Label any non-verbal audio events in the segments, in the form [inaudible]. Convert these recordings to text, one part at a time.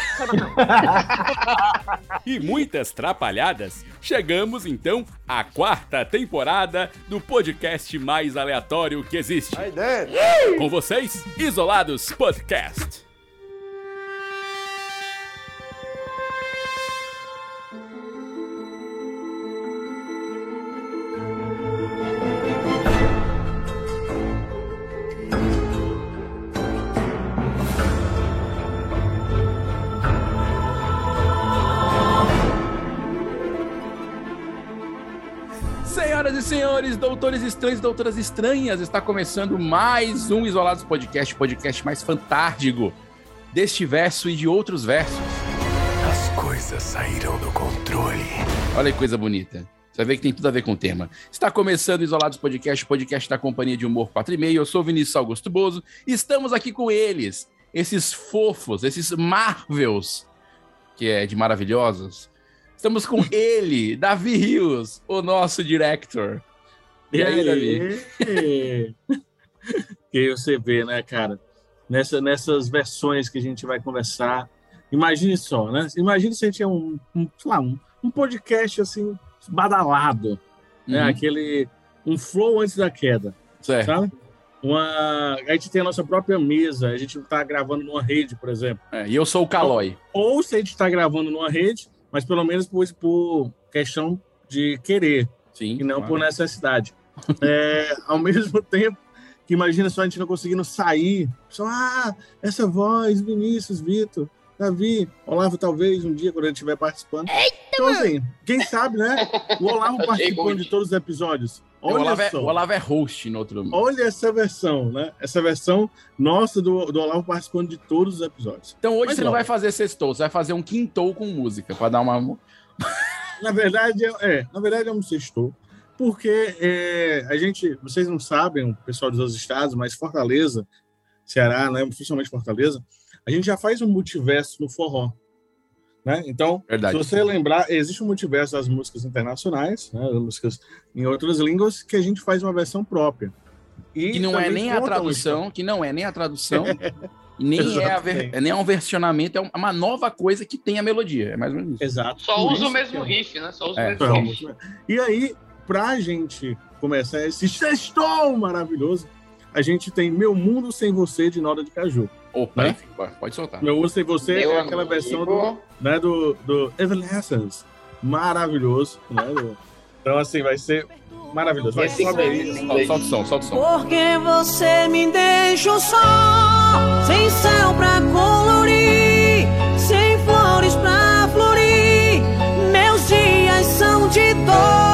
[laughs] E muitas trapalhadas, chegamos então à quarta temporada do podcast mais aleatório que existe. Com vocês, Isolados Podcast. Doutores estranhos e doutoras estranhas, está começando mais um Isolados Podcast, o podcast mais fantástico deste verso e de outros versos. As coisas saíram do controle. Olha que coisa bonita. Você vai ver que tem tudo a ver com o tema. Está começando o Isolados Podcast, o podcast da Companhia de Humor 4 e meio. Eu sou o Vinícius Augusto Bozo estamos aqui com eles, esses fofos, esses Marvels, que é de maravilhosos. Estamos com [laughs] ele, Davi Rios, o nosso director. E aí, Davi? [laughs] que você vê, né, cara? Nessa, nessas versões que a gente vai conversar. Imagine só, né? Imagine se a gente tinha um, um, lá, um, um podcast assim, badalado. Né? Uhum. Aquele. Um flow antes da queda, Certo. sabe? Uma, a gente tem a nossa própria mesa, a gente está gravando numa rede, por exemplo. É, e eu sou o Calói. Ou se a gente está gravando numa rede, mas pelo menos por, por questão de querer Sim. e não claro. por necessidade. [laughs] É, ao mesmo [laughs] tempo que imagina só a gente não conseguindo sair, só, ah, essa voz, Vinícius, Vitor, Davi, Olavo, talvez um dia quando ele estiver participando. Então, assim, quem sabe, né? O Olavo [laughs] participando de todos os episódios. o, Olha Olavo é, só. o Olavo é host no outro. Olha essa versão, né? Essa versão nossa do, do Olavo participando de todos os episódios. Então hoje Mas você não não. vai fazer sextou, você vai fazer um quintou com música, pra dar uma. Na verdade, é, é, na verdade é um sextou, porque é, a gente, vocês não sabem, o pessoal dos outros estados, mas Fortaleza, Ceará, né, principalmente Fortaleza, a gente já faz um multiverso no forró. Né? Então, Verdade. se você lembrar, existe um multiverso das músicas internacionais, né, das músicas em outras línguas, que a gente faz uma versão própria. E Que não é nem a tradução, que não é nem a tradução, [laughs] nem é, a ver- Exatamente. é nem um versionamento, é uma nova coisa que tem a melodia. É mais ou menos isso. Exato. Só usa o mesmo é- riff, né? Só usa É, o mesmo riff. E aí, pra gente começar esse sextou maravilhoso, a gente tem Meu Mundo Sem Você, de Nora de Caju. Opa, Né? enfim, pode- soltar. Meu Mundo Sem Você Meu é aquela amigo. versão do, né, do, do Evanescence. Maravilhoso. Né, do- então, assim, vai ser maravilhoso. Vai, inglês. Solta, solta o som, solta o som. Porque você me deixa só, sem céu pra colorir, sem flores pra florir. Meus dias são de dor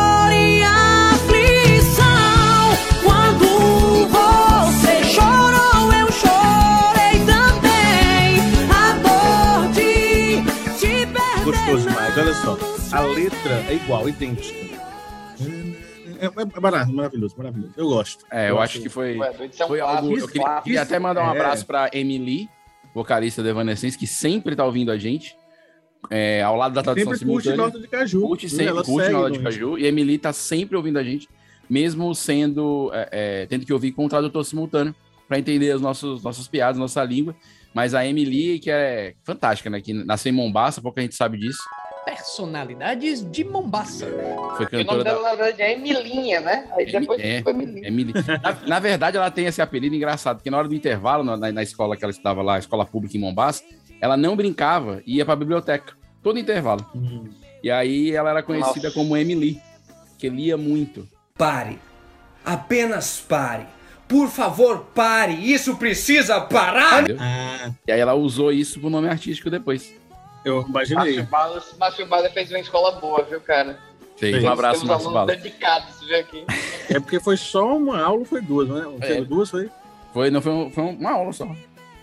só. A letra é igual, idêntica. É, é, é barato, maravilhoso, maravilhoso. Eu gosto. É, eu acho que foi, é foi algo. Eu queria, queria até mandar um É. abraço pra Emily, vocalista do Evanescence, que sempre tá ouvindo a gente. é, ao lado da tradução Sempre curte simultânea. nota de caju. Curte sempre, Ela curte Nota no de. Caju. E a Emily tá sempre ouvindo a gente, mesmo sendo. é, é, tendo que ouvir com o tradutor simultâneo, pra entender as nossos, nossas piadas, nossa língua. Mas a Emily, que é fantástica, né? Que nasceu em Mombasa, pouca gente sabe disso. Personalidades de Mombasa. Foi E o nome cantora da. dela, é Emilinha, né? Aí Emi- depois é. foi Emilinha. Emily. Na, na verdade, ela tem esse apelido engraçado, porque na hora do intervalo, na, na escola que ela estudava lá, a escola pública em Mombasa, ela não brincava e ia pra biblioteca, todo intervalo. Hum. E aí ela era conhecida Nossa. como Emily, que lia muito. Pare. Apenas pare. Por favor, pare. Isso precisa parar. Ah, E aí ela usou isso pro nome artístico depois. Eu imaginei. Márcio Balas, Márcio Balas fez uma escola boa, viu, cara? Fez. Um abraço, Márcio alunos Bala. dedicados, aqui. É porque foi só uma aula, foi duas, né? É. Duas, foi Foi, não, foi, um- foi uma aula só.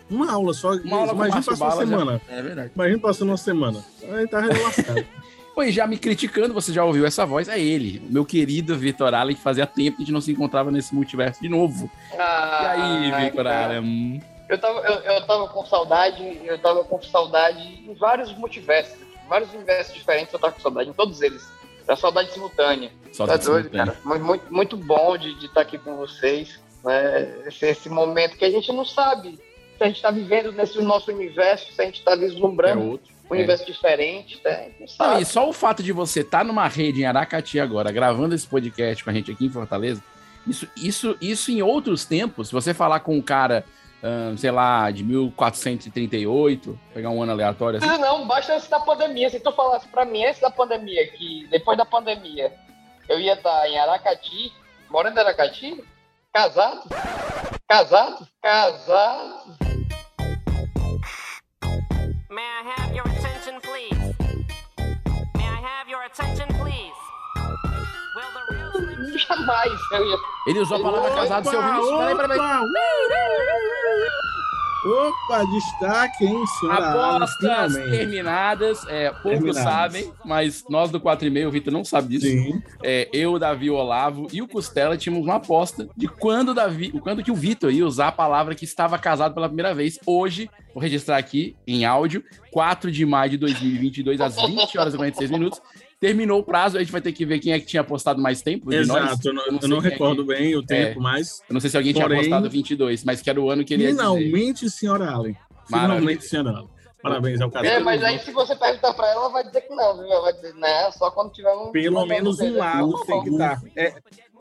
uma aula só. Uma aula Imagina passar uma Bala. já- semana. É verdade. Imagina passando uma semana. Aí tá lascado. [laughs] Pois já me criticando, você já ouviu essa voz? É ele, o meu querido Vitor Allen, que fazia tempo que a gente não se encontrava nesse multiverso de novo. E Ah, aí, Vitor cara. Allen? Eu tava, eu, eu tava com saudade, eu tava com saudade em vários multiversos, vários universos diferentes eu tava com saudade, em todos eles. Era saudade simultânea. Só Tá tá doido, cara? Muito, muito, muito bom de estar aqui com vocês. Né? Esse, esse momento que a gente não sabe se a gente está vivendo nesse nosso universo, se a gente está É vislumbrando outro. um universo diferente. Né? Não e só o fato de você estar numa rede em Aracati agora, gravando esse podcast com a gente aqui em Fortaleza, isso, isso, isso em outros tempos, se você falar com um cara, ahn, sei lá, de 1438, pegar um ano aleatório assim, Não, não, basta antes da pandemia. Se tu falasse pra mim antes da pandemia, que depois da pandemia eu ia estar em Aracati, morando em Aracati, casado, casado, casado. May I have Jamais eu ia. ele usou a palavra casado, você ouviu isso? Peraí, peraí, peraí. Opa, destaque, hein, senhora? Apostas finalmente. terminadas, é, poucos Terminadas. sabem, mas nós do 4 e meio, o Vitor não sabe disso. Sim. É, eu, o Davi, o Olavo e o Costela tínhamos uma aposta de quando o Davi, quando que o Vitor ia usar a palavra que estava casado pela primeira vez. Hoje, vou registrar aqui em áudio, 4 de maio de 2022, às 20 horas e 46 minutos. Terminou o prazo, a gente vai ter que ver quem é que tinha apostado mais tempo. de nós. Exato, eu não, Eu não eu não quem é recordo que- bem o tempo, mas Eu não sei se alguém tinha Porém- apostado 22, mas que era o ano que ele finalmente, senhora Allen. Maravilha. Finalmente, senhora Allen. Parabéns ao cara. É, mas aí se você perguntar pra ela, ela vai dizer que não, viu? Ela vai dizer, né? Só quando tiver um. Pelo menos um lado Tá tem que estar. É,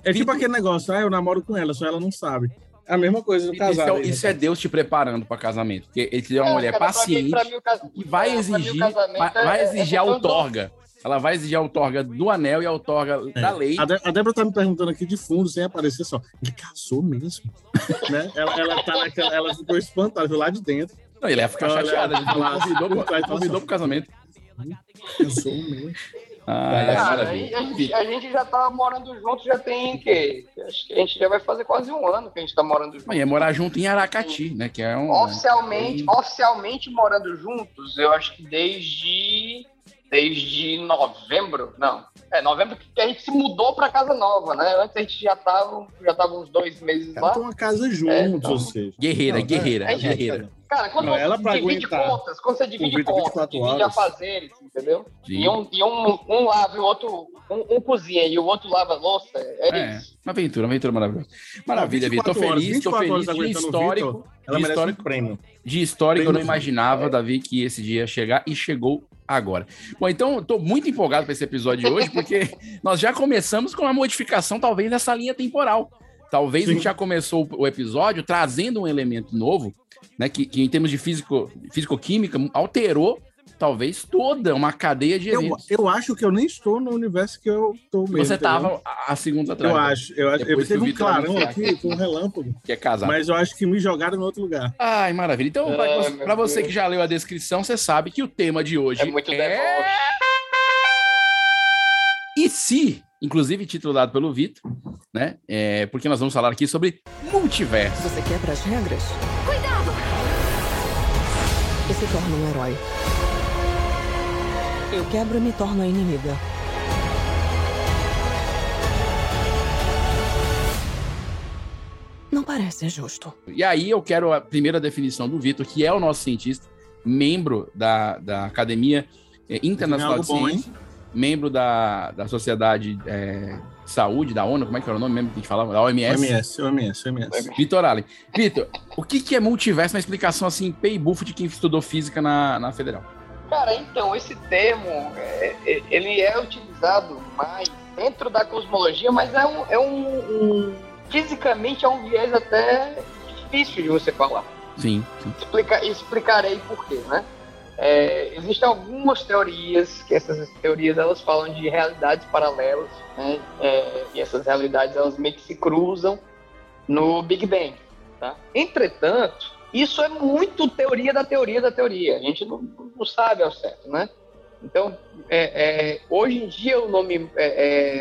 é tipo aquele negócio, ah, eu namoro com ela, só ela não sabe. É a mesma coisa do Isso, casal. é, aí, isso né? é Deus te preparando para casamento. Porque ele te deu uma É, mulher cara, pra mim- paciente pra mim cas- que vai é, mim exigir, vai, é- vai é exigir a outorga. Ela vai exigir a outorga do anel e a outorga É. da lei. A, De- a Débora tá me perguntando aqui de fundo, sem aparecer só. Ele casou mesmo? né? ela, ela, tá naquela, ela ficou espantada, viu lá de dentro. Não, ele ia ficar Olha, chateado. Ele falar assim, convidou, convidou pro casamento. Casou mesmo. Ah, é, Cara, a gente, a gente já tá morando junto, já tem que. Acho que a gente já vai fazer quase um ano que a gente tá morando junto. Mas ia morar junto em Aracati, né? Que é um. Oficialmente, oficialmente morando juntos, eu acho que desde. Desde novembro, não. É, novembro que a gente se mudou pra casa nova, né? Antes a gente já tava, já tava uns dois meses lá. tem uma casa juntos, É, então. ou seja. Guerreira, Não, guerreira, é, é, guerreira. Cara, quando Não, você ela pra divide aguentar contas, quando você divide contas, 24 divide horas. afazeres, entendeu? Sim. E um, e um, um lava e o outro, um, um cozinha e o outro lava a louça, é, É, isso. uma aventura, uma aventura maravilhosa. Maravilha, Vitor. Tô 24 horas, feliz, tô 24 horas feliz de histórico. Vitor, Ela de histórico um prêmio. de histórico, eu não imaginava, Davi, que esse dia ia chegar e chegou agora. Bom, então tô muito empolgado para esse episódio de hoje, porque [laughs] nós já começamos com uma modificação, talvez, nessa linha temporal. Talvez a gente Sim. já começou o episódio trazendo um elemento novo, né? Que, que em termos de físico, físico-química alterou, talvez, toda uma cadeia de Eu, eventos. eu acho que eu nem estou no universo que eu tô mesmo. Você entendeu? tava há há segundos atrás. Eu né? acho. Eu acho. Eu teve um clarão aqui com um relâmpago. Que é casado. Mas eu acho que me jogaram em outro lugar. Ai, maravilha. Então, pra Ai, você- você Deus. que já leu a descrição, você sabe que o tema de hoje É muito deboche. E se, inclusive título dado pelo Vitor, né? É, porque nós vamos falar aqui sobre multiverso. Você quebra as regras? Cuidado! E se torna um herói. Eu quebro e me torno a inimiga. Não parece justo. E aí eu quero a primeira definição do Vitor, que é o nosso cientista, membro da, da Academia eh, Internacional de bom? Ciência, membro da, da Sociedade eh, de Saúde, da ONU, como é que era o nome mesmo que a gente falava? Da OMS. OMS, OMS, OMS. Vitor Allen. Vitor, o que, que é multiverso? Uma explicação assim, pay buff de quem estudou física na, na Federal. Cara, então, esse termo, é, é, ele é utilizado mais dentro da cosmologia, mas é um, é um, um- Fisicamente é um viés até difícil de você falar. Sim, sim. Explica, explicarei por quê, né? É, existem algumas teorias, que essas teorias elas falam de realidades paralelas, né? É, e essas realidades elas meio que se cruzam no Big Bang, tá? Entretanto, isso é muito teoria da teoria da teoria. A gente não, não sabe ao certo, né? Então, é, é, hoje em dia o nome é,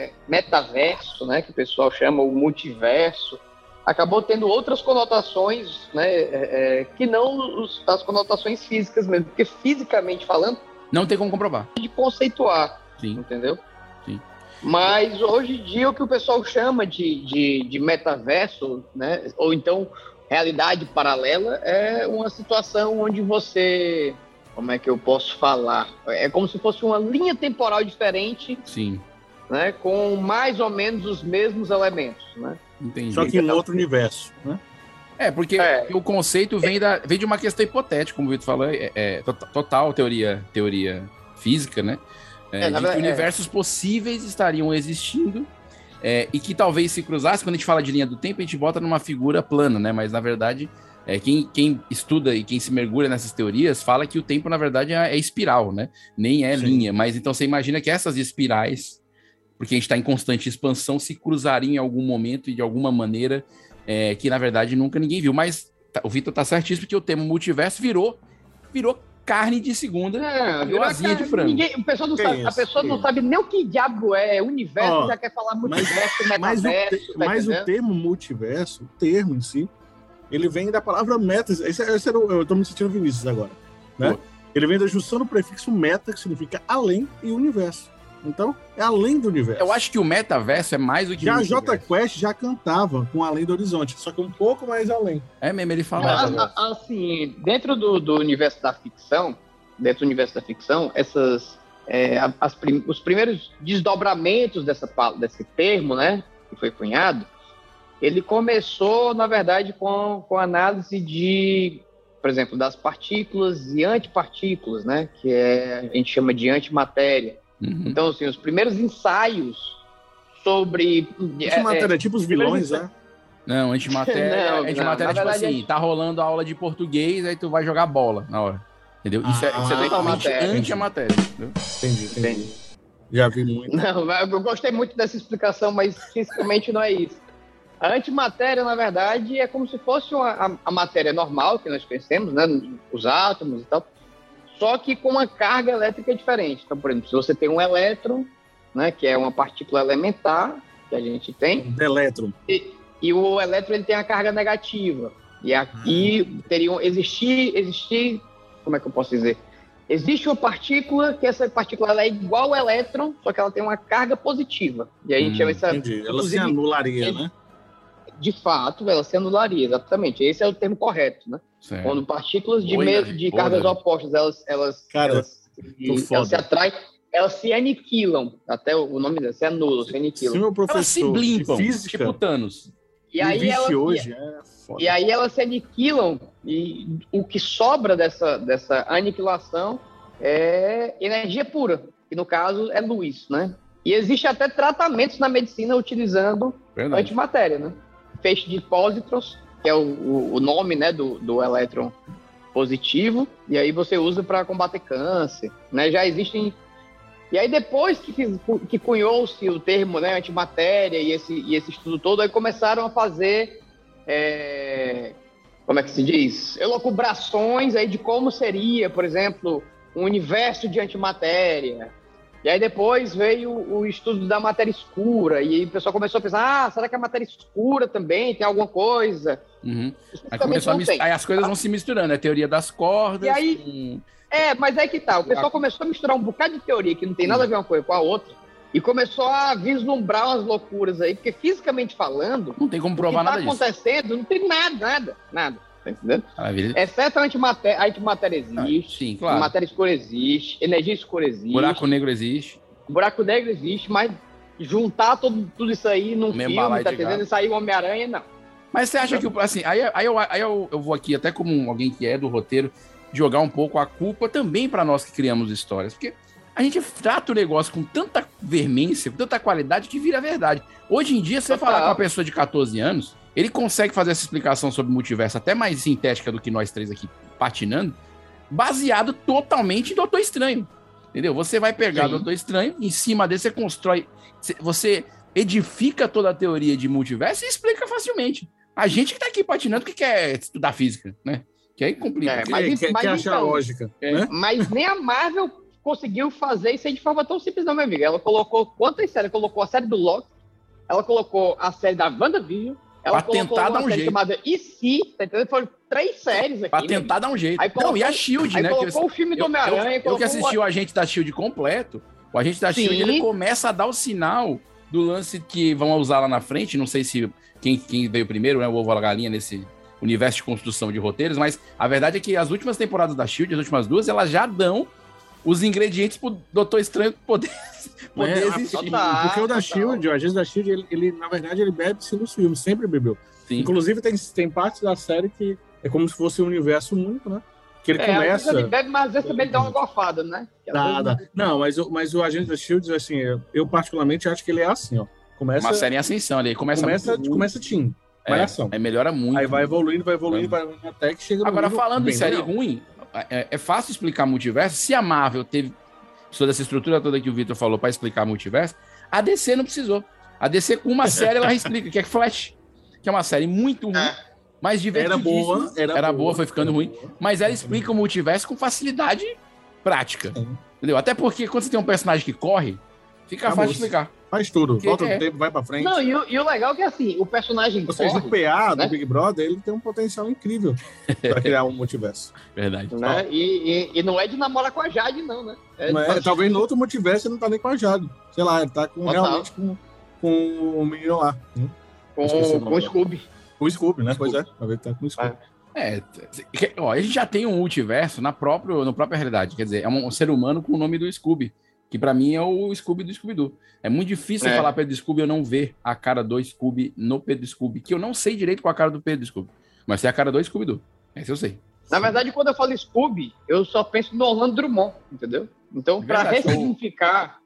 é, metaverso, né, que o pessoal chama o multiverso, acabou tendo outras conotações, né, é, é, que não os- as conotações físicas mesmo, porque fisicamente falando, Não tem como comprovar. de conceituar, Sim. entendeu? Sim. Mas hoje em dia o que o pessoal chama de, de, de metaverso, né, ou então realidade paralela, é uma situação onde você, como é que eu posso falar? É como se fosse uma linha temporal diferente, Sim. né, com mais ou menos os mesmos elementos, né? Entendi. Só que em outro universo, né? É, porque É. o conceito vem, da, vem de uma questão hipotética, como o Vitor falou, é, é to- total teoria, teoria física, né? É, É, de que verdade, é. universos possíveis estariam existindo é, e que talvez se cruzasse, quando a gente fala de linha do tempo, a gente bota numa figura plana, né? Mas na verdade, é, quem, quem estuda e quem se mergulha nessas teorias fala que o tempo, na verdade, é, é espiral, né? Nem é Sim. linha. Mas então você imagina que essas espirais, porque a gente está em constante expansão, se cruzariam em algum momento e de alguma maneira é, que na verdade nunca ninguém viu. Mas tá- o Vitor tá certíssimo porque o termo multiverso virou, virou carne de segunda. É, asinha de frango. ninguém- o pessoal não Que sabe, isso, a pessoa não isso. sabe nem o que diabo é universo, Ó, já quer falar mas- multiverso, [laughs] Mas, o, metaverso, te- tá mas o termo multiverso, o termo em si, ele vem da palavra meta. Esse, esse era o- eu tô me sentindo Vinícius agora. Né? Pô. Ele vem da junção do prefixo meta, que significa além, e universo. Então, é além do universo. Eu acho que o metaverso é mais do que. Já a. J Quest já cantava com Além do Horizonte, só que um pouco mais além. É mesmo, ele fala. ah, Assim, dentro do, do universo da ficção, dentro do universo da ficção, essas, é, as prim- os primeiros desdobramentos dessa, desse termo, né, que foi cunhado, ele começou, na verdade, com, com a análise de, por exemplo, das partículas e antipartículas, né, que é, a gente chama de antimatéria. Uhum. Então, assim, os primeiros ensaios sobre... Essa é, é, é tipo os vilões, né? Não, antimatéria, [laughs] Não, não, antimatéria na tipo verdade, assim, é- tá rolando a aula de português, aí tu vai jogar bola na hora. Entendeu? Isso é, Ah, isso é totalmente matéria, anti a matéria. Entendeu? Entendi, entendi. Entendi. Já vi muito. Não, eu gostei muito dessa explicação, mas fisicamente não é isso. A antimatéria, na verdade, é como se fosse uma, a, a matéria normal que nós conhecemos, né? Os átomos e tal, só que com uma carga elétrica diferente. Então, por exemplo, se você tem um elétron, né, que é uma partícula elementar que a gente tem, Um elétron. e o elétron ele tem a carga negativa. E aqui teriam existir, existir, como é que eu posso dizer? Existe uma partícula que essa partícula é igual ao elétron, só que ela tem uma carga positiva. E aí a gente Hum, chama essa, Entendi. Ela se anularia, né? De fato, ela se anularia, exatamente. Esse é o termo correto, né? Certo. Quando partículas de, Oi, de cargas opostas, elas, elas, Cara, elas, se, elas se atraem, elas se aniquilam. Até o nome dela se anula, se Se aniquilam. meu Elas se professor blimpam, física tipo Thanos. E aí elas, hoje, é foda. E aí elas se aniquilam e o que sobra dessa, dessa aniquilação é energia pura, que no caso é luz, né? E existe até tratamentos na medicina utilizando Verdade. antimatéria, né? Feixe de pósitrons, que é o, o, nome né, do, do elétron positivo, e aí você usa para combater câncer, né? Já existem... E aí depois que, que cunhou-se o termo né, antimatéria e esse, e esse estudo todo, aí começaram a fazer é, como é que se diz? Elocubrações aí de como seria, por exemplo, um universo de antimatéria. E aí depois veio o estudo da matéria escura, e aí o pessoal começou a pensar, ah, será que a matéria escura também tem alguma coisa? Uhum. Aí, começou a não mis- tem. aí as coisas vão se misturando, é teoria das cordas. E aí- com- É, mas é que tá, o pessoal começou a misturar um bocado de teoria que não tem nada a ver uma coisa com a outra, e começou a vislumbrar umas loucuras aí, porque fisicamente falando, Não tem como o que provar tá nada disso. acontecendo não tem nada, nada, nada, tá entendendo? Maravilha. Exceto a antimatéria, a antimatéria existe, Ah, sim, claro. matéria escura existe, energia escura existe, Buraco negro existe. buraco negro existe, mas juntar tudo, tudo isso aí num Mesmo filme, tá de entendendo? E sair o Homem-Aranha, não. Mas você acha que, assim, aí, aí, eu, aí eu, eu vou aqui, até como alguém que é do roteiro, jogar um pouco a culpa também para nós que criamos histórias. Porque a gente trata o negócio com tanta veemência, com tanta qualidade, que vira verdade. Hoje em dia, se você Total. falar com uma pessoa de 14 anos, ele consegue fazer essa explicação sobre o multiverso até mais sintética do que nós três aqui patinando, baseado totalmente em Doutor Estranho. Entendeu? Você vai pegar Sim. Doutor Estranho, em cima dele você constrói. você- edifica toda a teoria de multiverso e explica facilmente. A gente que tá aqui patinando que quer estudar física, né? Que aí complica. É, mas- quer, mas quer achar então- lógica, É. né? Mas nem a Marvel conseguiu fazer isso aí de forma tão simples, não, meu amigo. Ela colocou quantas séries? Colocou a série do Loki, ela colocou a série da WandaVision, ela Pra tentar dar um jeito. chamada E Se, tá entendendo? Foram três séries aqui. Pra né? tentar dar um jeito. Aí não, colocou- e a Shield, né? colocou que o filme do eu, Homem-Aranha. eu, eu que colocou assisti o agente da Shield completo, o agente da Shield Sim. ele começa a dar o sinal do lance que vão usar lá na frente. Não sei se quem, quem veio primeiro, né? O ovo ou a galinha nesse universo de construção de roteiros, mas a verdade é que as últimas temporadas da Shield, as últimas duas, elas já dão os ingredientes pro Doutor Estranho poder, [laughs] poder É, existir. total. Porque o da total. Shield, o agente da Shield, ele, ele, na verdade, ele bebe sim nos filmes, sempre bebeu. Sim. Inclusive, tem, tem partes da série que é como se fosse um universo único, né? Que ele É, começa. ele bebe, mas às vezes também ele dá uma gofada, né? Vezes- Nada. Não, mas, o- mas o agente da Shield, assim, eu, eu particularmente acho que ele é assim, ó. Começa, Uma série em ascensão ali. Começa, começa, muito- começa vai é, ação. é, melhora muito. Aí vai evoluindo, vai evoluindo, vai evoluindo até que chega no Agora, falando em série legal. ruim, é, é fácil explicar multiverso. Se a Marvel teve toda essa estrutura toda que o Victor falou pra explicar multiverso, a DC não precisou. A DC, com uma série, ela explica, que é Flash, que é uma série muito ruim, É. mas Era divertidíssima. boa, era, Era boa, foi ficando era ruim. boa. Mas ela explica o multiverso com facilidade prática. Sim. Entendeu? Até porque quando você tem um personagem que corre, fica Acabou. fácil de explicar. Faz tudo, Que volta é? no tempo, vai pra frente. Não, e o, e o legal é que assim, o personagem Ou seja, o PA do né? Big Brother, ele tem um potencial incrível pra [laughs] criar um multiverso. Verdade. né? E, e, e não é de namorar com a Jade, não, né? É Não é? Talvez no outro multiverso ele não tá nem com a Jade. Sei lá, ele tá com, Total. realmente com, com o menino lá. Hum? com, o com o Scooby. Com o Scooby, né? Pois é. Talvez ele tá com o Scooby. É, t- que- ó, a gente já tem um multiverso na própria, na própria realidade. Quer dizer, é um, ser humano com o nome do Scooby, que pra mim é o Scooby do Scooby-Doo. É muito difícil É. falar Pedro Scooby e eu não ver a cara do Scooby no Pedro Scooby, que eu não sei direito com a cara do Pedro Scooby, mas tem a cara do Scooby-Doo. Esse eu sei. Na verdade, quando eu falo Scooby, eu só penso no Orlando Drummond, entendeu? Então, É pra verdade, ressignificar,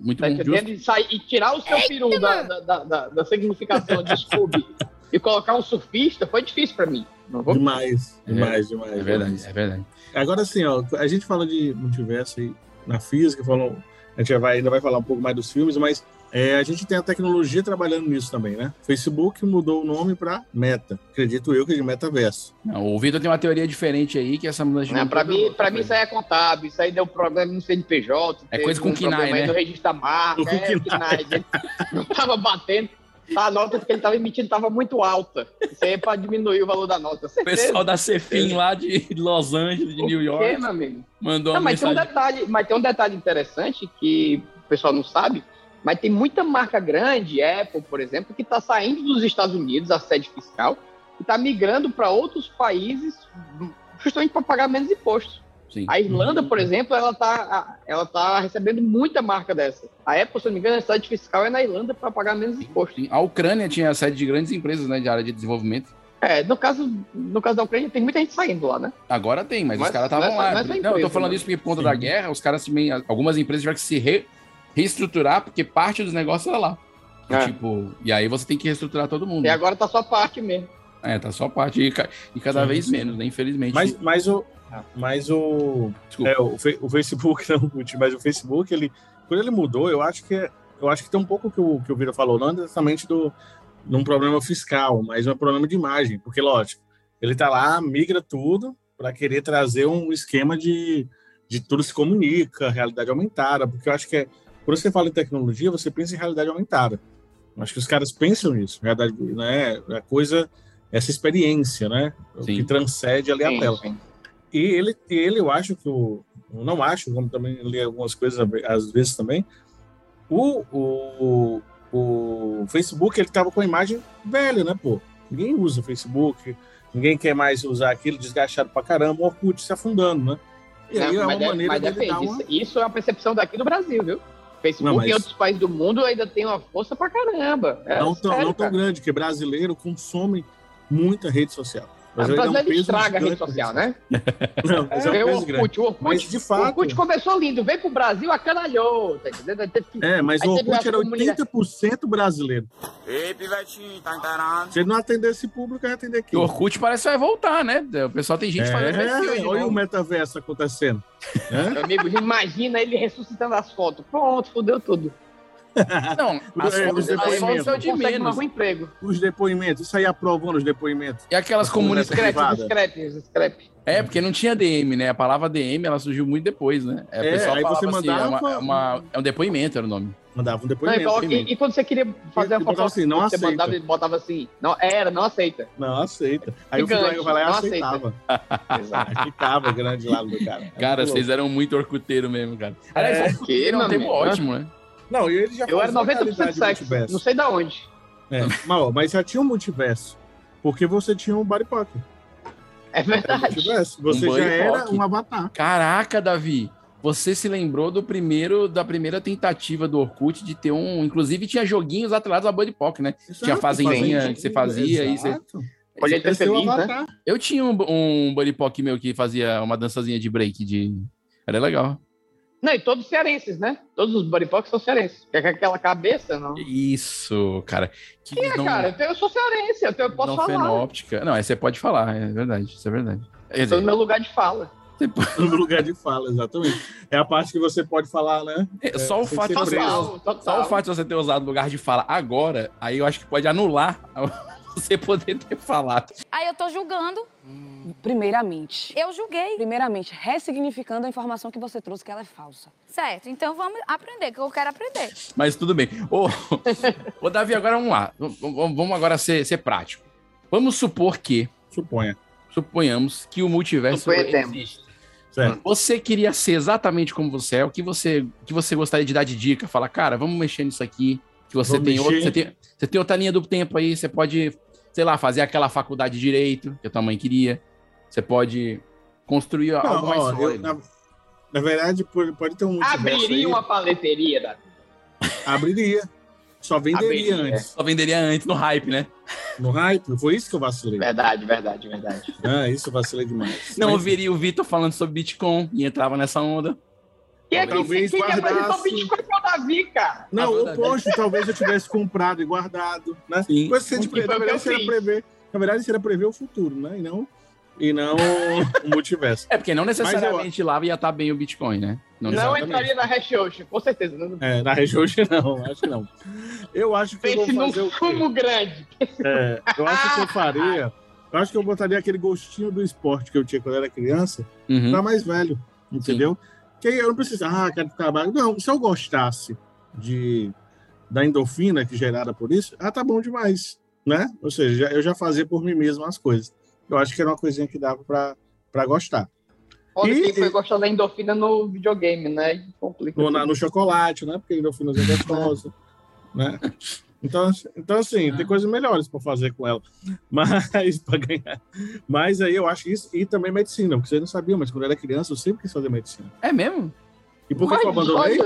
Muito tá entendendo? E, sair, e tirar o seu peru da, da, da, da- da significação de Scooby e colocar um surfista foi difícil pra mim. Vou Demais, É, demais, demais. É verdade, demais. é verdade. Agora assim, ó, a gente fala de multiverso aí na física, falou, a gente vai, ainda vai falar um pouco mais dos filmes, mas é, a gente tem a tecnologia trabalhando nisso também, né? Facebook mudou o nome para Meta, acredito eu que é de metaverso. Não, o Vitor tem uma teoria diferente aí, que essa mudança de Né? nome Pra, toda- mim, pra mim, isso aí é contábil, isso aí deu problema no CNPJ. É coisa com um problema aí né? No registro da marca, Com é, ele não tava batendo. A nota que ele tava emitindo tava muito alta. Isso aí é pra diminuir o valor da nota. O pessoal da Cefim lá de Los Angeles, de O New quê, York, meu amigo? mandou Não, mas tem, um mensagem. detalhe, mas tem um detalhe interessante que o pessoal não sabe, mas tem muita marca grande, Apple, por exemplo, que está saindo dos Estados Unidos, a sede fiscal, e está migrando para outros países justamente para pagar menos impostos. Sim. A Irlanda, por exemplo, ela está ela tá recebendo muita marca dessa. A Apple, se não me engano, a sede fiscal é na Irlanda para pagar menos impostos. Sim, A Ucrânia tinha sede de grandes empresas né, de área de desenvolvimento. É, no caso, no caso da Ucrânia, tem muita gente saindo lá, né? Agora tem, mas, Mas- os caras estavam mas- lá. é não, eu tô falando né? isso porque por conta Sim. da guerra, os caras também. Algumas empresas tiveram que se re- reestruturar, porque parte dos negócios era lá. E, É. Tipo, e aí você tem que reestruturar todo mundo. E agora tá só parte mesmo. É, tá só parte. E, e cada Sim, vez sim. menos, né? Infelizmente. Mas, mas o. Mas o. É, o, o Facebook, [laughs] não, mas o Facebook, ele, quando ele mudou, eu acho que é- eu acho que tem um pouco que o que o Vira falou, não exatamente do num problema fiscal, mas um problema de imagem, porque lógico, ele tá lá, migra tudo para querer trazer um esquema de, de tudo se comunica, realidade aumentada, porque eu acho que é, quando você fala em tecnologia, você pensa em realidade aumentada. Eu acho que os caras pensam nisso, realidade, né? A coisa, essa experiência, né? Sim. que transcende ali a Sim, tela. sim. E ele, e ele, eu acho que o. Não acho, como também li algumas coisas às vezes também. O, o, o Facebook, ele tava com a imagem velha, né, pô? Ninguém usa Facebook, ninguém quer mais usar aquilo, desgastado pra caramba, o Orkut se afundando, né? E aí Não, é uma deve- maneira mas dele depende. dar uma... Isso, isso é uma percepção daqui do Brasil, viu? Facebook Não, mas- em outros países do mundo ainda tem uma força pra caramba. É Não tão, sério, não tão grande, porque brasileiro consome muita rede social. O Brasileiro um brasileiro peso estraga a rede social, né? [laughs] Não, mas é um o. Orkut, o Orkut, Mas, de o fato- Orkut começou lindo, veio pro Brasil, acanalhou, tá entendendo? Que- É, mas aí o Orkut era comunidade- 80% brasileiro. Ei, pivetinho, tá encarando? Se ele não atender esse público, vai atender aqui. o Orkut parece que vai voltar, né? O pessoal tem gente fazendo perfil aí É, olha novo. o metaverso acontecendo. [laughs] né? Meu amigo, imagina ele ressuscitando as fotos. Pronto, fudeu tudo. [laughs] Não, as É, fotos, os depoimentos. é o de Consegue um menos. emprego. Os depoimentos, isso aí aprovando os depoimentos. E aquelas As comunidades. scrap, scrap. É, porque não tinha DM, né? A palavra DM ela surgiu muito depois, né? É, o pessoal aí você assim, é, uma- mandava- é uma- é um depoimento, era o nome. Mandava um Não, e, depoimento. coloca- e- e quando você queria fazer E uma botava fofoca, assim, não você aceita. mandava e botava assim, não, era, não aceita. Não aceita. Aí eu fui lá, Gigante, eu falei, não aceitava. Exato. Ficava grande lá do cara. [laughs] Cara, vocês eram muito orcuteiro mesmo, cara. É, Aliás, que, era um meu tempo ótimo, né? Não, e ele já Eu era fazia 90% realidade sexo, não sei da onde. É, mas, mas já tinha um multiverso. Porque você tinha um body pocket. É Era um verdade. multiverso. Você Um já body era pocket. um avatar. Caraca, Davi. Você se lembrou do primeiro, da primeira tentativa do Orkut de ter um. Inclusive, tinha joguinhos atrelados a Buddy Pock, né? Tinha Exato, fazendinha fazendinha, que você fazia. E você... exato. Pode ter feliz, né? Eu tinha um, um Buddy Pock meu que fazia uma dançazinha de break. De... Era legal. Não, e todos cearenses, né? Todos os bodypox são cearenses. Que é com aquela cabeça, não. Isso, cara. Que É, não, cara, eu sou cearense, eu, posso não falar. fenóptica. Não, aí você pode falar, é verdade. Isso é verdade. Estou dizer, no meu lugar de fala. No lugar de fala, exatamente. É a parte que você pode falar, né? é, só o fato. Total, total. Só o fato de você ter usado lugar de fala agora, aí eu acho que pode anular [laughs] você poder ter falado. Aí eu tô julgando. Primeiramente. Eu julguei. Primeiramente, ressignificando a informação que você trouxe, que ela é falsa. Certo, então vamos aprender, que eu quero aprender. Mas tudo bem. Ô, [laughs] ô Davi, agora vamos lá. Vamos agora ser, ser prático. Vamos supor que, Suponha. suponhamos que o multiverso existe. Certo. Você queria ser exatamente como você é, o que você, que você gostaria de dar de dica? Falar, cara, vamos mexer nisso aqui, que você tem, outra, mexer. você tem você tem outra linha do tempo aí, você pode, sei lá, fazer aquela faculdade de direito que a tua mãe queria. Você pode construir Não, algo mais ó, eu- sólido. na, na verdade, pode, pode ter um Abriria uma paleteria, Davi. Abriria. Só venderia Abriria. antes. Só venderia antes no hype, né? No hype, foi isso que eu vacilei. Verdade, verdade, verdade. Ah, isso eu vacilei demais. Não Mas- ouviria o Vitor falando sobre Bitcoin e entrava nessa onda. Quem é que, Talvez quem guardasse- Bitcoin foi o Davi, cara? Não, Ah, o posto talvez eu tivesse comprado e guardado, né? Sim. Coisa que você de O que foi na verdade, eu isso era prever. Na verdade, isso era prever o futuro, né? E não, e não o multiverso. [laughs] É, porque não necessariamente lá ia estar bem o Bitcoin, né? Não, Exatamente. entraria na Hash Ocean, com certeza. Não. É, na hoje não, acho que não. Eu acho que eu Pense vou num fazer fumo grande. É, eu acho que eu faria. Eu acho que eu botaria aquele gostinho do esporte que eu tinha quando era criança Uhum. pra mais velho, entendeu? Que eu não preciso, ah, quero ficar magro. Não, se eu gostasse de da endorfina que é gerada por isso, ah, tá bom demais, né? Ou seja, eu já fazia por mim mesmo as coisas. Eu acho que era uma coisinha que dava pra, pra gostar. Olha, E- quem foi gostar da endorfina no videogame, né? Complica. No, no chocolate, né? Porque a endorfina é gostosa, né? [laughs] Então, então, assim, tem coisas melhores para fazer com ela. Mas, [laughs] para ganhar. Mas aí eu acho isso. E também medicina, porque vocês não sabiam, mas quando eu era criança eu sempre quis fazer medicina. É mesmo? E por que, que eu abandonei?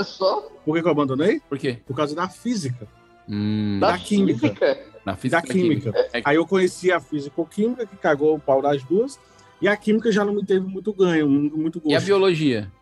Por que, que eu abandonei? Por quê? Por causa da física, Hum, da, Da química. física. na física. da química. É, Aí eu conheci a físico-química, que cagou o pau das duas, e a química já não me teve muito ganho, muito gosto. E a biologia?